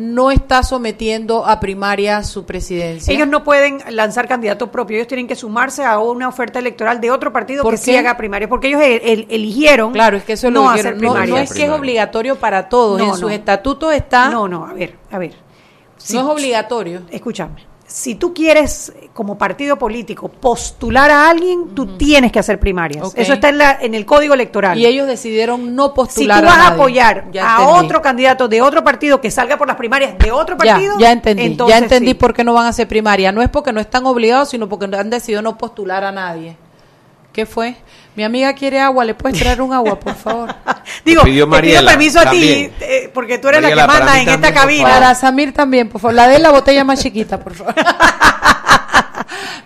no está sometiendo a primaria su presidencia. Ellos no pueden lanzar candidato propio, ellos tienen que sumarse a una oferta electoral de otro partido ¿Por que sí haga primaria, porque ellos el- el- eligieron Claro, es que eso no lo. No, no es que es obligatorio para todos. No, en no. sus estatutos está. No, no, a ver, a ver. Si- no es obligatorio. Escúchame. Si tú quieres, eh, como partido político, postular a alguien, tú tienes que hacer primarias. Eso está en, la, en el código electoral. Y ellos decidieron no si tú postular vas a, nadie. apoyar Ya a entendí. otro candidato de otro partido que salga por las primarias de otro Ya, partido, ya entendí, ya entonces entendí sí. por qué no van a hacer primaria. No es porque no están obligados, sino porque han decidido no postular a nadie. ¿Qué fue? Mi amiga quiere agua, ¿le puedes traer un agua, por favor? Digo, pidió te pido Mariela permiso a también. ti, eh, porque tú eres Mariela, la que manda en esta también, cabina. Para Samir también, por favor. La de la botella más chiquita, por favor.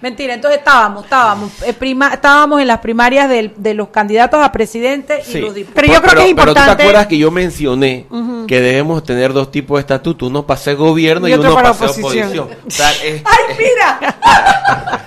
Mentira, entonces estábamos, estábamos, eh, prima- estábamos en las primarias del- de los candidatos a presidente y Sí. los diputados. Pero yo creo que es Pero tú te importante- acuerdas que yo mencioné que debemos tener dos tipos de estatutos, uno para ser gobierno y, Y otro uno para para ser oposición. oposición. O sea, es- ¡Ay, mira!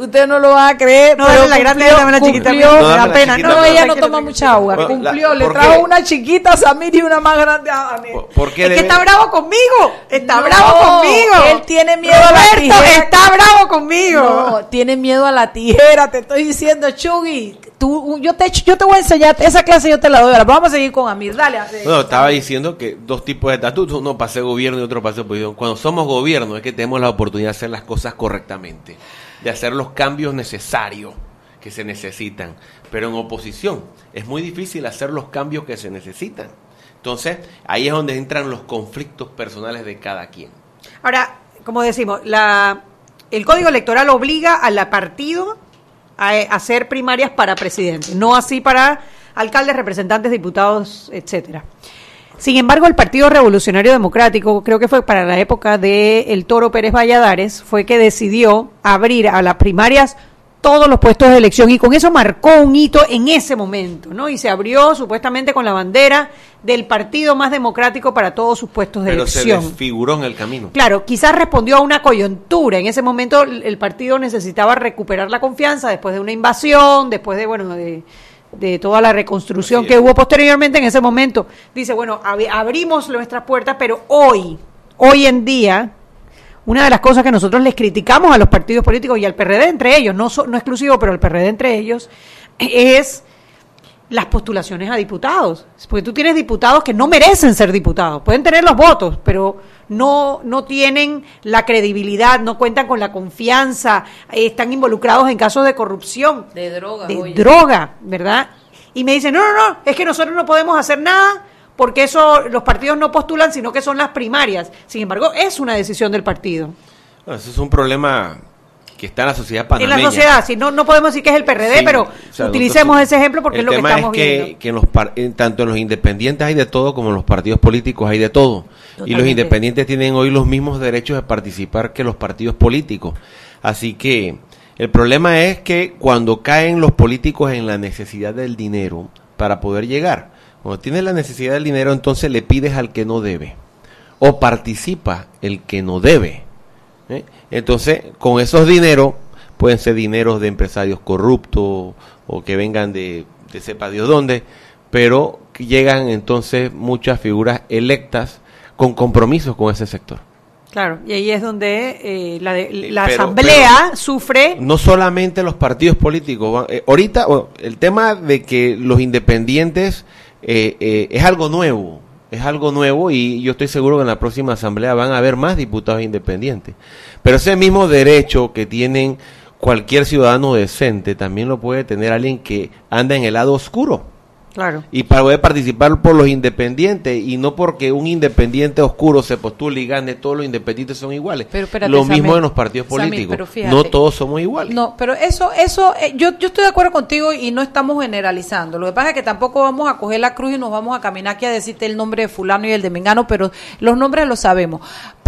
Usted no lo va a creer. No, pero la grande, dame la chiquita. cumplió- No, la pena. chiquita, No, pero- ella no toma mucha agua. Bueno, la- Cumplió, le ¿por trajo qué? una chiquita a Samir y una más grande a Anel. ¿Por- ¿Por qué Es que está bravo conmigo. Está No, bravo conmigo. él tiene miedo a la Roberto tijera. está bravo conmigo. No, tiene miedo a la tijera, te estoy diciendo, Chugui. Tú, yo, te, yo te voy a enseñar, esa clase yo te la doy. ahora. Vamos a seguir con Amir, dale. estaba diciendo que dos tipos de estatutos, uno para ser gobierno y otro para ser oposición. Cuando somos gobierno es que tenemos la oportunidad de hacer las cosas correctamente, de hacer los cambios necesarios que se necesitan. Pero en oposición es muy difícil hacer los cambios que se necesitan. Entonces, ahí es donde entran los conflictos personales de cada quien. Ahora, como decimos, la, el código electoral obliga a la partido a, hacer primarias para presidente, no así para alcaldes, representantes, diputados, etcétera. Sin embargo, el Partido Revolucionario Democrático, creo que fue para la época de el Toro Pérez Valladares, fue que decidió abrir a las primarias todos los puestos de elección y con eso marcó un hito en ese momento, ¿no? Y se abrió supuestamente con la bandera del partido más democrático para todos sus puestos de Pero se desfiguró en el camino. Claro, quizás respondió a una coyuntura. En ese momento el partido necesitaba recuperar la confianza después de una invasión, después de, bueno, de, de toda la reconstrucción que hubo posteriormente en ese momento. Dice, bueno, ab- abrimos nuestras puertas, pero hoy, hoy en día, una de las cosas que nosotros les criticamos a los partidos políticos y al PRD entre ellos, no, so- no exclusivo, pero al PRD entre ellos, es las postulaciones a diputados. Porque tú tienes diputados que no merecen ser diputados. Pueden tener los votos, pero no, no tienen la credibilidad, no cuentan con la confianza, eh, están involucrados en casos de corrupción, De droga, de oye. droga, ¿verdad? Y me dicen, no, no, no, es que nosotros no podemos hacer nada porque eso los partidos no postulan, sino que son las primarias. Sin embargo, es una decisión del partido. Bueno, eso es un problema que está en la sociedad En panameña. la sociedad, si no, no podemos decir que es el PRD, Sí, pero o sea, utilicemos nosotros- ese ejemplo porque es lo que estamos es que, viendo. que en los par- en- tanto en los independientes hay de todo como en los partidos políticos hay de todo. Y los independientes tienen hoy los mismos derechos de participar que los partidos políticos. Así que el problema es que cuando caen los políticos en la necesidad del dinero para poder llegar, cuando tienes la necesidad del dinero entonces le pides al que no debe o participa el que no debe. ¿eh? Entonces, con esos dineros, pueden ser dineros de empresarios corruptos o que vengan de, de sepa Dios dónde, pero llegan entonces muchas figuras electas con compromisos con ese sector. Claro, y ahí es donde eh, la, de- la pero- asamblea sufre. No solamente los partidos políticos. eh, ahorita, el tema de que los independientes eh, eh, es algo nuevo. Es algo nuevo y yo estoy seguro que en la próxima asamblea van a haber más diputados independientes. Pero ese mismo derecho que tienen cualquier ciudadano decente también lo puede tener alguien que anda en el lado oscuro. Claro. Y para poder participar por los independientes y no porque un independiente oscuro se postule y gane, todos los independientes son iguales. Pero espérate, Lo mismo Samir, en los partidos políticos. fíjate. no todos somos iguales. No, pero eso, eso, eh, yo, yo estoy de acuerdo contigo y no estamos generalizando. Lo que pasa es que tampoco vamos a coger la cruz y nos vamos a caminar aquí a decirte el nombre de fulano y el de mengano, pero los nombres los sabemos.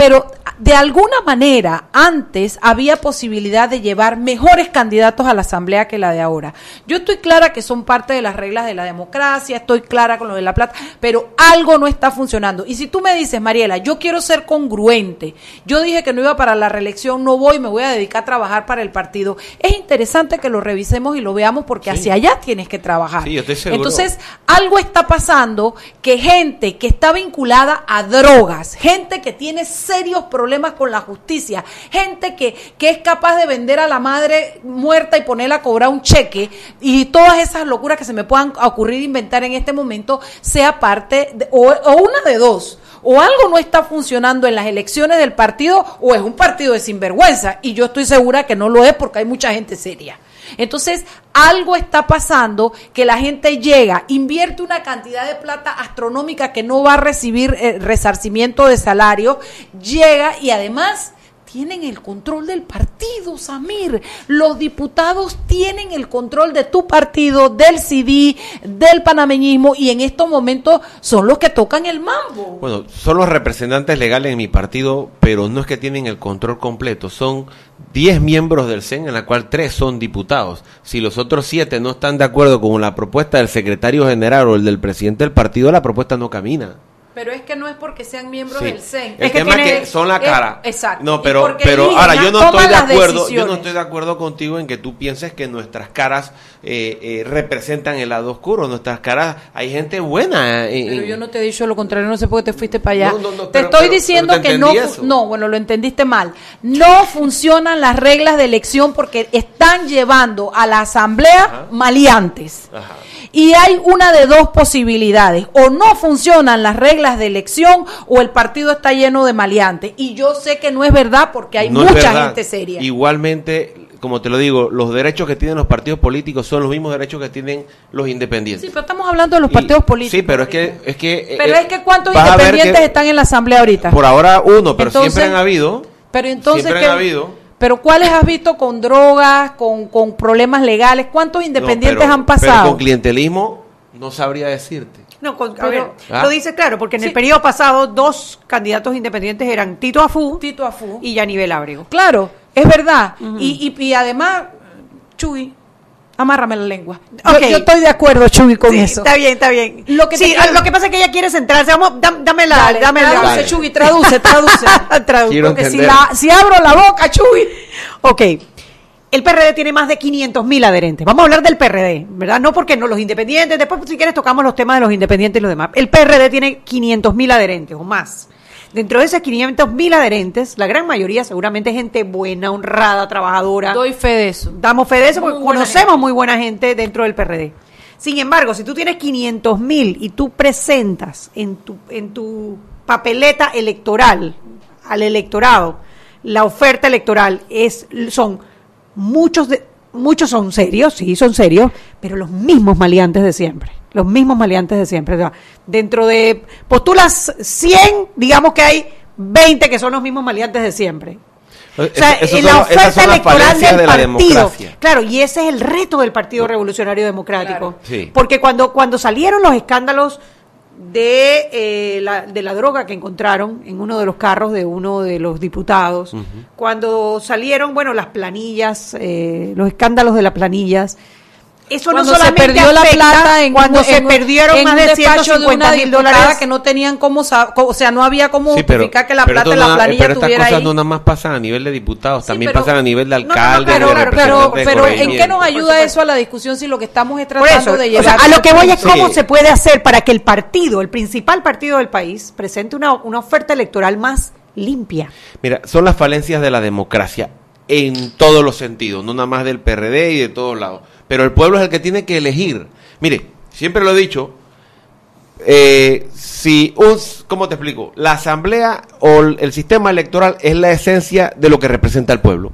Pero de alguna manera antes había posibilidad de llevar mejores candidatos a la asamblea que la de ahora. Yo estoy clara que son parte de las reglas de la democracia, estoy clara con lo de la plata, pero algo no está funcionando. Y si tú me dices, Mariela, yo quiero ser congruente, yo dije que no iba para la reelección, no voy, me voy a dedicar a trabajar para el partido, es interesante que lo revisemos y lo veamos porque hacia allá tienes que trabajar. Sí, yo estoy seguro. Entonces, algo está pasando que gente que está vinculada a drogas, gente que tiene serios problemas con la justicia, gente que, que es capaz de vender a la madre muerta y ponerla a cobrar un cheque y todas esas locuras que se me puedan ocurrir inventar en este momento, sea parte, de- o, o una de dos. O algo no está funcionando en las elecciones del partido o es un partido de sinvergüenza. Y yo estoy segura que no lo es porque hay mucha gente seria. Entonces, algo está pasando que la gente llega, invierte una cantidad de plata astronómica que no va a recibir eh, resarcimiento de salario, llega y además tienen el control del partido, Samir. Los diputados tienen el control de tu partido, del CD, del panameñismo y en estos momentos son los que tocan el mambo. Bueno, son los representantes legales en mi partido, pero no es que tienen el control completo. Son 10 miembros del CEN, en la cual 3 son diputados. Si los otros 7 no están de acuerdo con la propuesta del secretario general o el del presidente del partido, la propuesta no camina. Pero es que no es porque sean miembros Sí. del CEN. El es que tiene- son la es- cara. exacto. No, pero, pero ahora yo no estoy de acuerdo. Yo no estoy de acuerdo contigo en que tú pienses que nuestras caras eh, eh, representan el lado oscuro. Nuestras caras, hay gente buena. eh, Pero yo no te he dicho lo contrario, no sé por qué te fuiste para allá. No, no, no, te pero- estoy pero- diciendo te que no, eso. no, bueno, lo entendiste mal. No funcionan las reglas de elección porque están llevando a la asamblea maleantes. Ajá. Y hay una de dos posibilidades, o no funcionan las reglas de elección o el partido está lleno de maleantes. Y yo sé que no es verdad porque hay No mucha gente seria. Igualmente, como te lo digo, los derechos que tienen los partidos políticos son los mismos derechos que tienen los independientes. Sí, pero estamos hablando de los Y- partidos políticos. Sí, pero es que... Es que Pero eh, es que cuántos independientes que están en la asamblea ahorita. Por ahora uno, pero Entonces- siempre han habido. Pero entonces, Siempre ¿qué- han habido. Pero ¿cuáles has visto con drogas, con, con problemas legales? ¿Cuántos independientes No, pero- han Pero pasado? con clientelismo no sabría decirte. No, con- a Pero- ver, Ah. lo dice claro, porque en Sí. el periodo pasado dos candidatos independientes eran Tito Afú Tito Afú. y Yanivel Ábrego. Claro, es verdad. y, y, y además, Chuy, amárrame la lengua. Yo- Ok. Yo, estoy de acuerdo, Chuy, con Sí, eso. Está bien, está bien. Lo que te sí, quiero- lo que pasa es que ella quiere centrarse. Vamos, dam- dame la, Dale, dame la- traduce, Dale. Chuy, traduce, traduce. Tradu- Quiero Porque si, la, si abro la boca, Chuy. Ok. El PRD tiene más de 500 mil adherentes. Vamos a hablar del PRD, ¿verdad? No porque no los independientes, después si quieres tocamos los temas de los independientes y los demás. El PRD tiene 500 mil adherentes o más. Dentro de esos 500 mil adherentes, la gran mayoría seguramente es gente buena, honrada, trabajadora. Doy fe de eso. Damos fe de eso porque Muy conocemos muy buena gente dentro del PRD. Sin embargo, si tú tienes 500 mil y tú presentas en tu, en tu papeleta electoral al electorado, la oferta electoral es son muchos de, muchos son serios, sí, son serios, pero los mismos maleantes de siempre. Los mismos maleantes de siempre. O sea, dentro de postulas 100, digamos que hay 20 que son los mismos maleantes de siempre. O sea, Eso- en la oferta electoral del de partido. Claro, y ese es el reto del Partido Revolucionario Democrático. Claro. Sí. Porque cuando, cuando salieron los escándalos de, eh, la, de la droga que encontraron en uno de los carros de uno de los diputados, cuando salieron, bueno, las planillas, eh, los escándalos de las planillas, eso Cuando no se solamente perdió la plata en cuando se perdieron en más de despacho de 150 una mil dólares que no tenían cómo o sea no había cómo Sí, pero, justificar que la plata en la no- planilla pero estas estuviera cosas ahí no nada más pasan a nivel de diputados, Sí, también pero- pasan a nivel de No, no, no, de claro, pero, de pero ¿en qué nos ayuda eso a la discusión si lo que estamos es tratando eso, de o llevar sea, a lo que voy es Sí. cómo se puede hacer para que el partido, el principal partido del país, presente una, una oferta electoral más limpia. Mira, son las falencias de la democracia en todos los sentidos, no nada más del PRD y de todos lados. Pero el pueblo es el que tiene que elegir. Mire, siempre lo he dicho, eh, si un, ¿cómo te explico? La asamblea o el sistema electoral es la esencia de lo que representa el pueblo.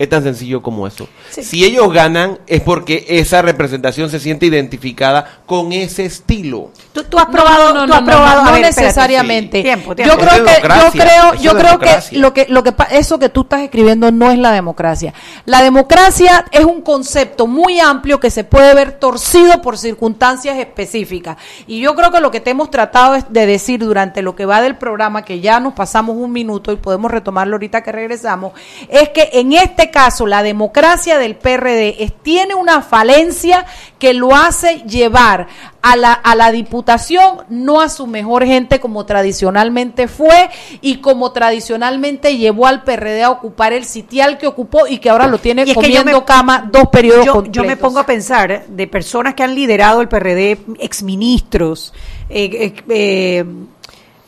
Es tan sencillo como eso. Si ellos ganan es porque esa representación se siente identificada con ese estilo. Tú, tú has probado, no, has no, probado, no, ver, necesariamente. sí. Tiempo, Yo creo Es que, yo creo, eso yo creo que lo que, lo que pa- eso que tú estás escribiendo no es la democracia. La democracia es un concepto muy amplio que se puede ver torcido por circunstancias específicas. Y yo creo que lo que te hemos tratado es de decir durante lo que va del programa, que ya nos pasamos un minuto y podemos retomarlo ahorita que regresamos, es que en este caso la democracia del PRD es- tiene una falencia que lo hace llevar a la, a la diputación, no a su mejor gente como tradicionalmente fue y como tradicionalmente llevó al PRD a ocupar el sitial que ocupó y que ahora lo tiene es comiendo me- cama dos periodos yo, completos. yo me pongo a pensar de personas que han liderado el PRD, exministros, eh, eh, eh,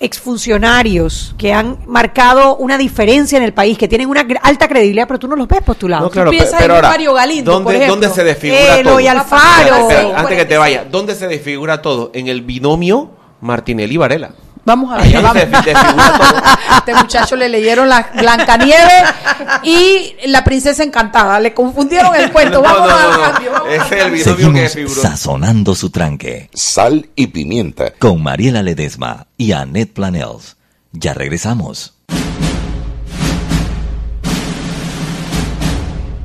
exfuncionarios que han marcado una diferencia en el país, que tienen una alta credibilidad, pero tú no los ves postulados. No, claro, piensas pe- pero en ahora, Mario Galindo, ¿dónde, por ejemplo? ¿dónde se desfigura Eh, todo? Eloy Alfaro. Espera, espera, Sí, antes que te vaya, ¿dónde se desfigura todo? En el binomio Martinelli Varela. Vamos a ver. Vamos. todo. Este muchacho le leyeron la Blancanieves y la princesa encantada. Le confundieron el cuento. Vamos no, no, no. cambio. vamos es el binomio que Seguimos desfiguró. sazonando su tranque. Sal y pimienta. Con Mariela Ledesma y Annette Planels. Ya regresamos.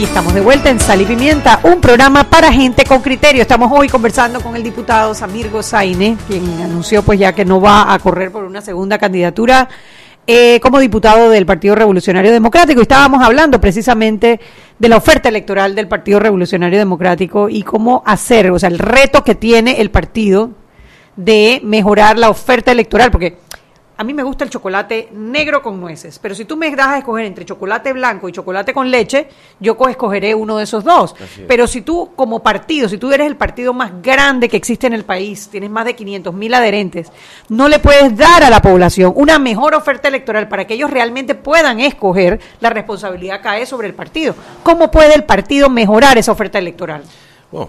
Y estamos de vuelta en Sal y Pimienta, un programa para gente con criterio. Estamos hoy conversando con el diputado Samir Gozaine, quien anunció pues ya que no va a correr por una segunda candidatura eh, como diputado del Partido Revolucionario Democrático. Estábamos hablando precisamente de la oferta electoral del Partido Revolucionario Democrático y cómo hacer, o sea, el reto que tiene el partido de mejorar la oferta electoral, porque a mí me gusta el chocolate negro con nueces, pero si tú me das a escoger entre chocolate blanco y chocolate con leche, yo co- escogeré uno de esos dos. Pero si tú como partido, si tú eres el partido más grande que existe en el país, tienes más de 500 mil adherentes, no le puedes dar a la población una mejor oferta electoral para que ellos realmente puedan escoger, la responsabilidad cae sobre el partido. ¿Cómo puede el partido mejorar esa oferta electoral? Bueno,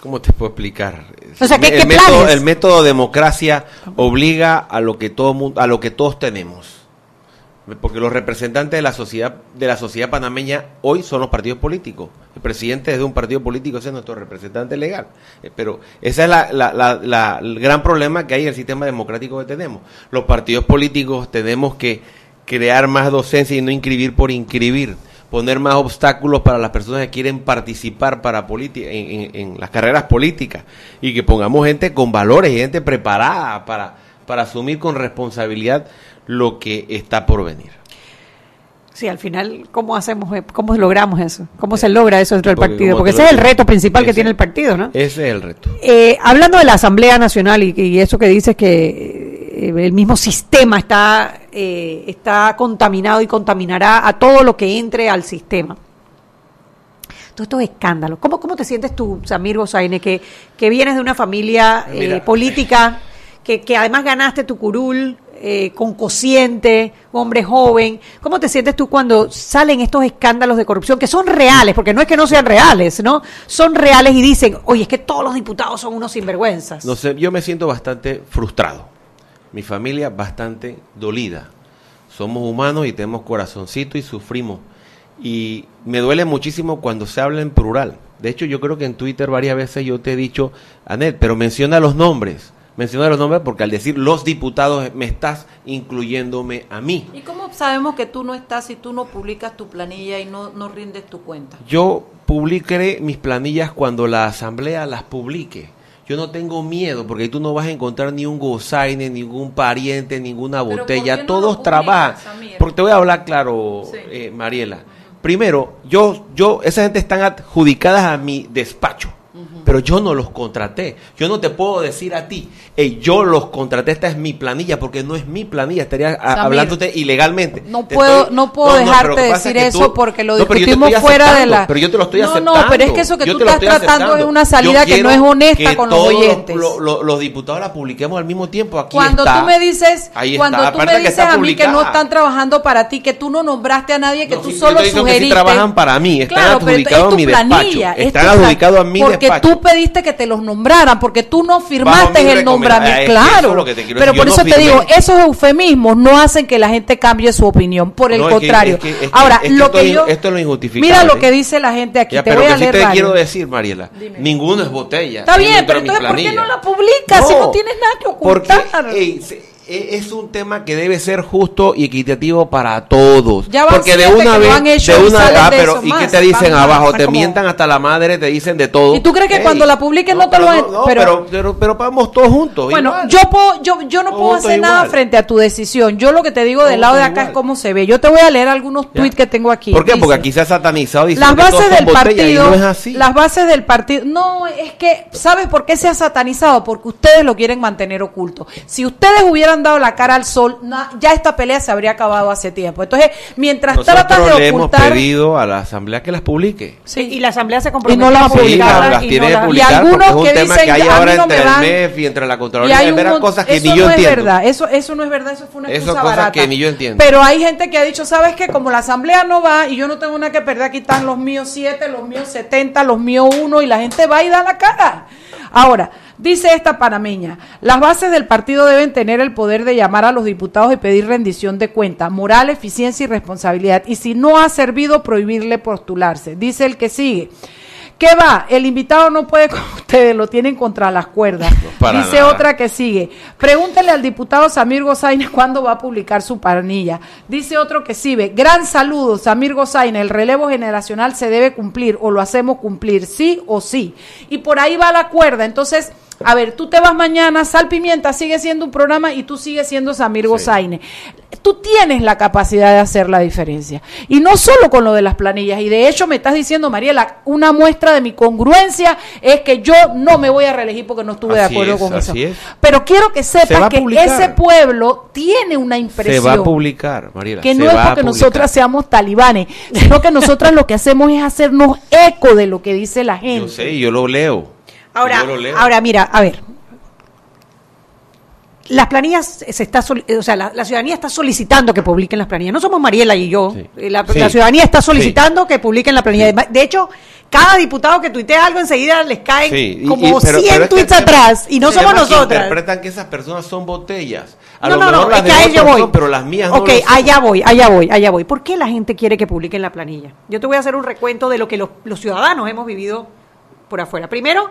¿Cómo te puedo explicar? O sea, ¿qué- el, qué método, el método democracia obliga a lo que todo mu- a lo que todos tenemos. Porque los representantes de la sociedad de la sociedad panameña hoy son los partidos políticos. El presidente es de un partido político, ese es nuestro representante legal. Eh, Pero ese es la, la- la- la- el gran problema que hay en el sistema democrático que tenemos. Los partidos políticos tenemos que crear más docencia y no inscribir por inscribir poner más obstáculos para las personas que quieren participar para en, en- en las carreras políticas y que pongamos gente con valores y gente preparada para, para asumir con responsabilidad lo que está por venir. Sí, al final, ¿cómo hacemos, eh, cómo logramos eso? ¿Cómo se logra eso dentro del Porque partido? Porque ese es el reto principal que tiene el partido, ¿no? Ese es el reto. Eh, hablando de la Asamblea Nacional y, y eso que dices que el mismo sistema está, eh, está contaminado y contaminará a todo lo que entre al sistema. Todos estos escándalos. ¿Cómo, cómo te sientes tú, Samir Gozaine, que, que vienes de una familia eh, Mira. política, que, que además ganaste tu curul eh, con cociente, hombre joven? ¿Cómo te sientes tú cuando salen estos escándalos de corrupción que son reales? Porque no es que no sean reales, ¿no? Son reales y dicen, oye, es que todos los diputados son unos sinvergüenzas. No sé, yo me siento bastante frustrado. Mi familia bastante dolida. Somos humanos y tenemos corazoncito y sufrimos. Y me duele muchísimo cuando se habla en plural. De hecho, yo creo que en Twitter varias veces yo te he dicho, Anet, pero menciona los nombres. Menciona los nombres porque al decir los diputados me estás incluyéndome a mí. ¿Y cómo sabemos que tú no estás si tú no publicas tu planilla y no, no rindes tu cuenta? Yo publicaré mis planillas cuando la asamblea las publique. Yo no tengo miedo porque tú no vas a encontrar ni un gozaine, ningún pariente, ninguna ¿por botella. no Todos trabajan. Porque te voy a hablar claro, Sí. eh, Mariela. Primero, yo, yo, esa gente están adjudicadas a mi despacho. Pero yo no los contraté. Yo no te puedo decir a ti, "Ey, yo los contraté, esta es mi planilla, porque no es mi planilla, estaría a- hablándote ilegalmente. No Te puedo, estoy- no puedo No, no, dejarte decir eso tú- porque lo No, discutimos fuera de la. Pero yo te lo estoy no, aceptando. no, pero es que eso que tú estás tratando es una salida que no es honesta con los oyentes. lo- lo- los diputados la publiquemos al mismo tiempo. Aquí Cuando está. tú me dices, Ahí cuando está. tú me dices a mí que no están trabajando para ti, que tú no nombraste a nadie, que No, tú solo te digo que sí sugeriste. trabajan para mí, están Claro, adjudicados a mi despacho, están adjudicados a mi despacho. Tú pediste que te los nombraran, porque tú no firmaste el nombramiento. Claro, es que te pero por eso no te digo, esos eufemismos no hacen que la gente cambie su opinión. Por el No, contrario. es que- es que- Ahora, lo que yo. esto es lo injustificable. Mira lo que dice la gente aquí. Ya, te pero voy a sí leer te varios. quiero decir, Mariela, ninguno es botella. Está bien, pero entonces, ¿por qué no la publicas si no tienes nada que ocultar? Es un tema que debe ser justo y equitativo para todos. Ya Porque de una vez, han hecho de y una salen ah, pero ¿y qué te dicen abajo? Te como- mientan hasta la madre, te dicen de todo. ¿Y tú crees que Ey, cuando la publiquen no te pero lo no, pero- pero, pero, pero vamos todos juntos. Bueno, igual. yo puedo, yo, yo no Todos puedo hacer nada frente a tu decisión. Yo lo que te digo del lado de acá igual. es cómo se ve. Yo te voy a leer algunos tweets que tengo aquí. ¿Por qué? Porque aquí se ha satanizado diciendo las bases del partido, y no es así. las bases del partido, no, es que, ¿sabes por qué se ha satanizado? Porque ustedes lo quieren mantener oculto. Si ustedes hubieran dado la cara al sol, na- ya esta pelea se habría acabado hace tiempo. Entonces, mientras tratas Nosotros de le hemos ocultar, pedido a la asamblea que las publique. Sí. Y la asamblea se Y comprometió no las Sí, las y tiene no que la- publicar y algunos porque es un que tema dicen, que hay "A mí ahora no me entre dan". el MEF y entre la Y Contraloría. un mon- cosas que eso ni yo no entiendo. es verdad, eso, eso no es verdad, eso fue una Eso excusa cosas barata. que ni yo entiendo. Pero hay gente que ha dicho, ¿sabes qué? Como la asamblea no va y yo no tengo nada que perder, aquí están los míos siete, los míos 70, los míos uno y la gente va y da la cara. Ahora, dice esta panameña, las bases del partido deben tener el poder de llamar a los diputados y pedir rendición de cuenta, moral, eficiencia y responsabilidad. Y si no ha servido, prohibirle postularse. Dice el que sigue. ¿Qué va? El invitado no puede con ustedes, lo tienen contra las cuerdas. Dice nada. otra que sigue. Pregúntele al diputado Samir Gozaine cuándo va a publicar su planilla. Dice otro que sigue. Gran saludo, Samir Gozaine. El relevo generacional se debe cumplir o lo hacemos cumplir, sí o sí. Y por ahí va la cuerda. Entonces, a ver, tú te vas mañana, Sal Pimienta sigue siendo un programa y tú sigues siendo Samir Gozaine. Tú tienes la capacidad de hacer la diferencia. Y no solo con lo de las planillas. Y de hecho me estás diciendo, Mariela, una muestra de mi congruencia es que yo no me voy a reelegir porque no estuve Así de acuerdo es, con eso. es. Pero quiero que sepas que ese pueblo tiene una impresión. Se va a publicar, Mariela. Que se no es porque nosotras seamos talibanes, sino que nosotras lo que hacemos es hacernos eco de lo que dice la gente. Yo sé, yo lo leo. Ahora, Yo ahora mira, a ver. Las planillas se está, soli- o sea, la, la ciudadanía está solicitando que publiquen las planillas. No somos Mariela y yo. Sí. Eh, La, Sí. la ciudadanía está solicitando que publiquen la planilla. De hecho, cada diputado que tuitea algo enseguida les caen Sí, y- como y- pero- 100 pero es que tweets atrás y no somos nosotras. Interpretan que esas personas son botellas. A no, lo no, mejor no, las es que a ello voy. son, pero las mías Ok, no son. allá voy, allá voy, allá voy. ¿Por qué la gente quiere que publiquen la planilla? Yo te voy a hacer un recuento de lo que los, los ciudadanos hemos vivido por afuera. Primero,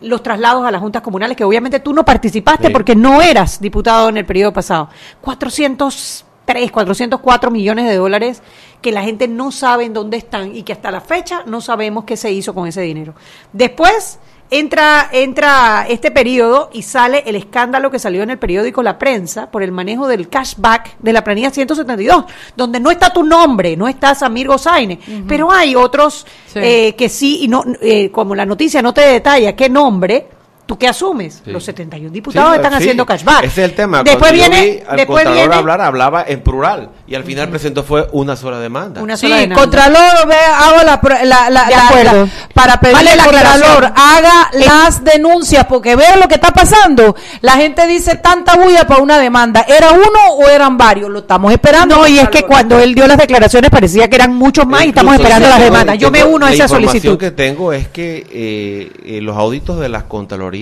los traslados a las juntas comunales, que obviamente tú no participaste Sí. porque no eras diputado en el periodo pasado. 403, 404 millones de dólares que la gente no sabe en dónde están y que hasta la fecha no sabemos qué se hizo con ese dinero. Después entra, entra este periodo y sale el escándalo que salió en el periódico La Prensa por el manejo del cashback de la planilla 172, donde no está tu nombre, no está Samir Gozaine, pero hay otros Sí. eh, que sí, y no, eh, como la noticia no te detalla qué nombre, ¿tú qué asumes? Sí. Los 71 diputados Sí, están sí. haciendo cashback. Ese es el tema. Después Cuando yo viene, vi al después Contralor viene hablar, hablaba en plural. Y al final presentó fue una sola demanda. una Sí, sola demanda. Contralor, ve, hago la, la, la- De la- acuerdo. la- para pedirle Vale al la Contralor, haga las denuncias, porque veo lo que está pasando. La gente dice tanta bulla para una demanda. ¿Era uno o eran varios? Lo estamos esperando. No, y es que cuando él dio las declaraciones parecía que eran muchos más y estamos esperando las demandas. Yo me uno a la esa información solicitud. que tengo es que eh, eh, los auditos de las Contralorías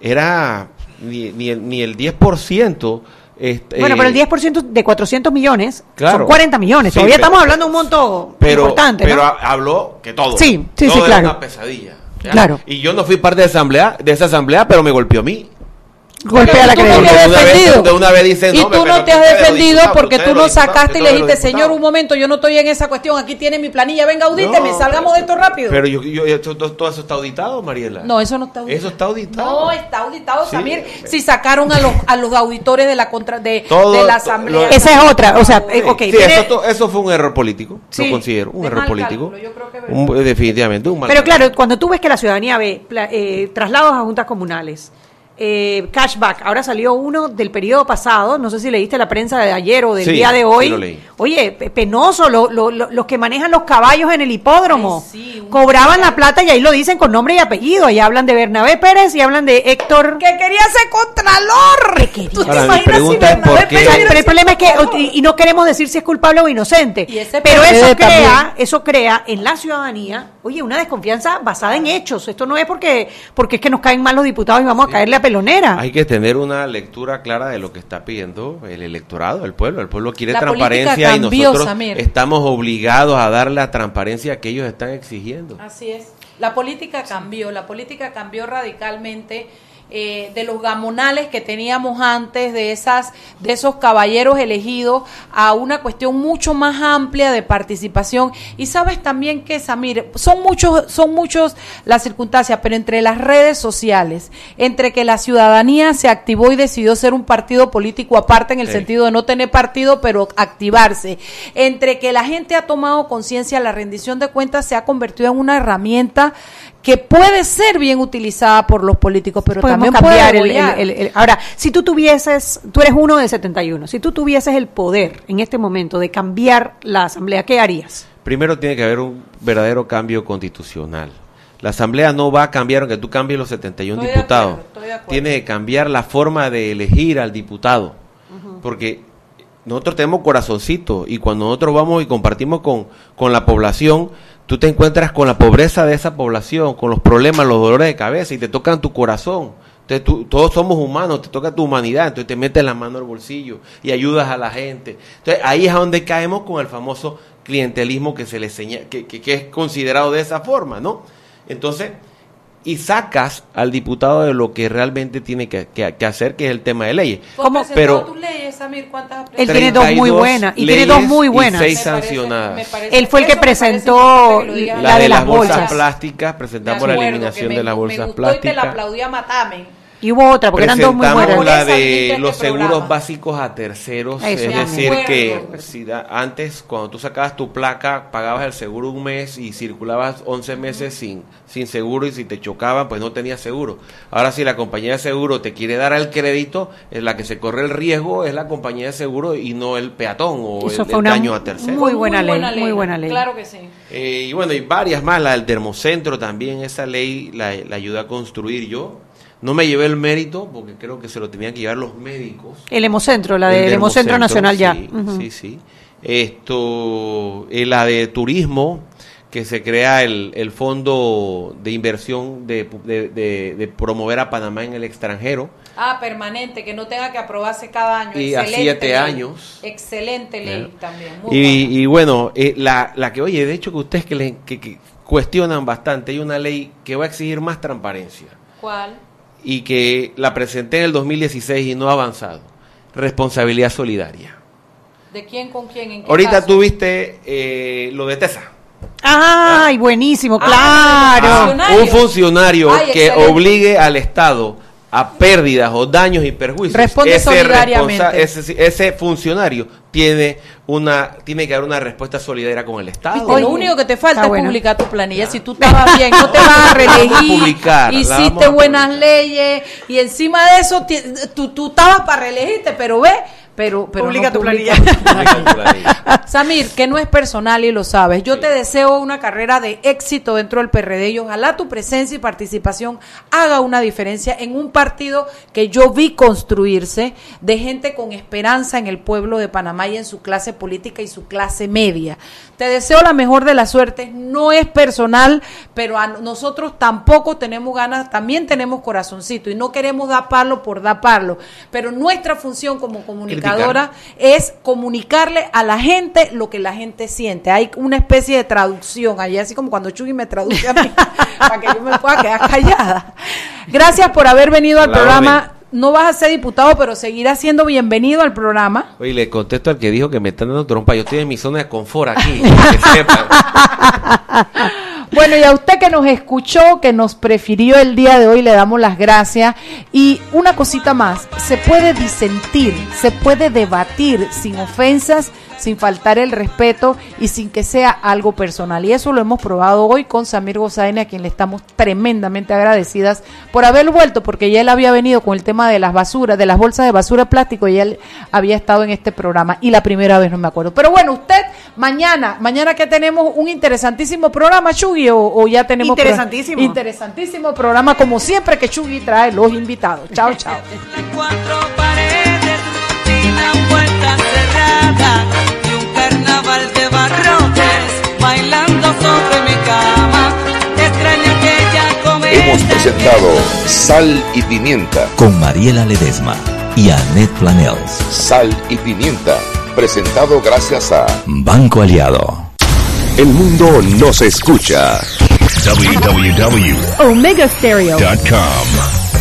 era ni, ni el, ni el 10%. este, Bueno, pero el eh, 10% de 400 millones Claro. son 40 millones. Sí, Todavía pero- estamos hablando de un monto pero, importante, pero ¿no? ha- habló que todo. Sí, sí, Todo sí, era claro. una pesadilla. ¿ya? Claro. Y yo no fui parte de, asamblea, de esa asamblea, pero me golpeó a mí. Golpea la no creencia. de vez- defendido. de una vez dicen, y no, tú no te has defendido porque tú no sacaste y le dijiste, señor, diputados". un momento, yo no estoy en esa cuestión, aquí tiene mi planilla, venga, audíteme, No, salgamos de esto rápido. Pero yo, yo, esto- todo, todo eso está auditado, Mariela. no, eso no está auditado. Eso está auditado. No, está auditado, Sí. Samir. Si sacaron a los, a los auditores de la contra de, Todo- de la asamblea. lo- Esa es otra, o sea, Sí, ok, sí, tiene- eso, to- eso fue un error político, Sí, lo considero, un error político. definitivamente, un mal Pero claro, cuando tú ves que la ciudadanía ve eh, traslados a juntas comunales, eh, cashback, ahora salió uno del periodo pasado, no sé si leíste la prensa de ayer o del Sí, día de sí hoy. lo leí. Oye, pe- penoso, lo- lo- lo- los que manejan los caballos en el hipódromo, Ay, sí, cobraban la plata y ahí lo dicen con nombre y apellido, ahí hablan de Bernabé Pérez y hablan de Héctor... Que quería ser contralor. Que quería. ¿Tú te Ahora, imaginas si Bernabé Pérez pero el problema es que, y, y no queremos decir si es culpable o inocente, Y ese pero eso crea, también. eso crea en la ciudadanía, oye, una desconfianza basada en hechos. Esto no es porque, porque es que nos caen mal los diputados y vamos a caerle a pelonera. Hay que tener una lectura clara de lo que está pidiendo el electorado, el pueblo. El pueblo quiere La transparencia y nosotros Samir. estamos obligados a dar la transparencia que ellos están exigiendo. Así es. La política cambió, la política cambió radicalmente. Eh, de los gamonales que teníamos antes, de esas, de esos caballeros elegidos, a una cuestión mucho más amplia de participación. Y sabes también que, Samir, son muchos, son muchos las circunstancias, pero entre las redes sociales, entre que la ciudadanía se activó y decidió ser un partido político aparte en el Sí. sentido de no tener partido, pero activarse, entre que la gente ha tomado conciencia, la rendición de cuentas se ha convertido en una herramienta que puede ser bien utilizada por los políticos, pero Podemos también cambiar puede el, el- bolear. el- el- Ahora, si tú tuvieses, tú eres uno de 71, si tú tuvieses el poder en este momento de cambiar la asamblea, ¿qué harías? Primero tiene que haber un verdadero cambio constitucional. La Asamblea no va a cambiar aunque tú cambies los 71 Estoy de diputados. acuerdo, estoy de acuerdo. Tiene que cambiar la forma de elegir al diputado. Porque nosotros tenemos corazoncito y cuando nosotros vamos y compartimos con, con la población, tú te encuentras con la pobreza de esa población, con los problemas, los dolores de cabeza y te tocan tu corazón. Entonces todos somos humanos, te toca tu humanidad, entonces te metes la mano al bolsillo y ayudas a la gente. Entonces ahí es donde caemos con el famoso clientelismo que se le señala, que- que es considerado de esa forma, ¿no? Entonces, y sacas al diputado de lo que realmente tiene que, que- que hacer, que es el tema de leyes. ¿Cómo? Pero- tus leyes, Samir, ¿cuántas Él tiene dos muy 32 buenas, y tiene dos muy y buenas. seis Me parece- sancionadas. me parece- Él fue el que me presentó que la La, de de las las bolsas bolsas. plásticas, Me presentamos la eliminación me- de las me bolsas gustó y te la plásticas. aplaudí a Matamen. Y hubo otra, porque eran dos muy Presentamos buenas. la de los seguros programa. básicos a terceros, Eso, es decir, que si da- antes cuando tú sacabas tu placa pagabas el seguro un mes y circulabas 11 meses sin, sin seguro y si te chocaban pues no tenías seguro. Ahora si la compañía de seguro te quiere dar el crédito, es la que se corre el riesgo es la compañía de seguro y no el peatón o Eso el, fue el una daño a terceros. muy buena ley, muy buena ley. Claro que sí. Eh, y bueno, y varias más, la del termocentro también, esa ley la, la ayuda a construir yo. No me llevé el mérito porque creo que se lo tenían que llevar los médicos. El Hemocentro, la El del Hemocentro Nacional ya. sí. Sí, sí. Esto, eh, la de turismo, que se crea el, el fondo de inversión de, de- de- de promover a Panamá en el extranjero. Ah, permanente, que no tenga que aprobarse cada año. Y a Excelente siete ley. años. Excelente ley también. muy Y, buena. y bueno, eh, la, la que, oye, de hecho que ustedes que, le- que- que cuestionan bastante, hay una ley que va a exigir más transparencia ¿Cuál? Y que la presenté en el 2016 y no ha avanzado. Responsabilidad solidaria. ¿De quién con quién? ¿En qué Ahorita caso? tú viste eh, lo de TESA. Ay, buenísimo, Ah, claro. Un funcionario Ay, que obligue al Estado a pérdidas o daños y perjuicios, Responde ese, solidariamente. ese funcionario tiene una tiene que dar una respuesta solidaria con el Estado. Viste, lo único que te falta está es bueno. publicar tu planilla. Si tú estabas bien, no te vas a reelegir, hiciste buenas leyes y encima de eso tú, tú estabas para reelegirte, pero ve, pero, pero Publica no tu planilla. Publica. Samir, que no es personal y lo sabes. Yo te deseo una carrera de éxito dentro del PRD y ojalá tu presencia y participación haga una diferencia en un partido que yo vi construirse de gente con esperanza en el pueblo de Panamá y en su clase política y su clase media. Te deseo la mejor de las suertes. No es personal, pero a nosotros tampoco tenemos ganas, también tenemos corazoncito y no queremos dar palo por dar palo. Pero nuestra función como es comunicarle a la gente lo que la gente siente. Hay una especie de traducción allí, así como cuando Chugi me traduce a mí, para que yo me pueda quedar callada. Gracias por haber venido al La programa. orden. No vas a ser diputado, pero seguirás siendo bienvenido al programa. Oye, le contesto al que dijo que me están dando trompa. Yo estoy en mi zona de confort aquí. que sepan. Bueno, y a usted que nos escuchó, que nos prefirió el día de hoy, le damos las gracias. Y una cosita más, se puede disentir, se puede debatir sin ofensas, sin faltar el respeto y sin que sea algo personal. Y eso lo hemos probado hoy con Samir Gozaine, a quien le estamos tremendamente agradecidas por haber vuelto, porque ya él había venido con el tema de las basuras, de las bolsas de basura de plástico, y él había estado en este programa. Y la primera vez no me acuerdo. Pero bueno, usted, mañana, mañana que tenemos un interesantísimo programa, Chugi, o, o ya tenemos... pro- Interesantísimo. interesantísimo programa, como siempre que Chugi trae los invitados. Chao, chao. Carnaval de barrotes bailando sobre mi cama. Extraña aquella comedia Hemos presentado Sal y Pimienta. Con Mariela Ledesma y Annette Planels. Sal y Pimienta. Presentado gracias a Banco Aliado. El Mundo nos escucha. www.omegastereo.com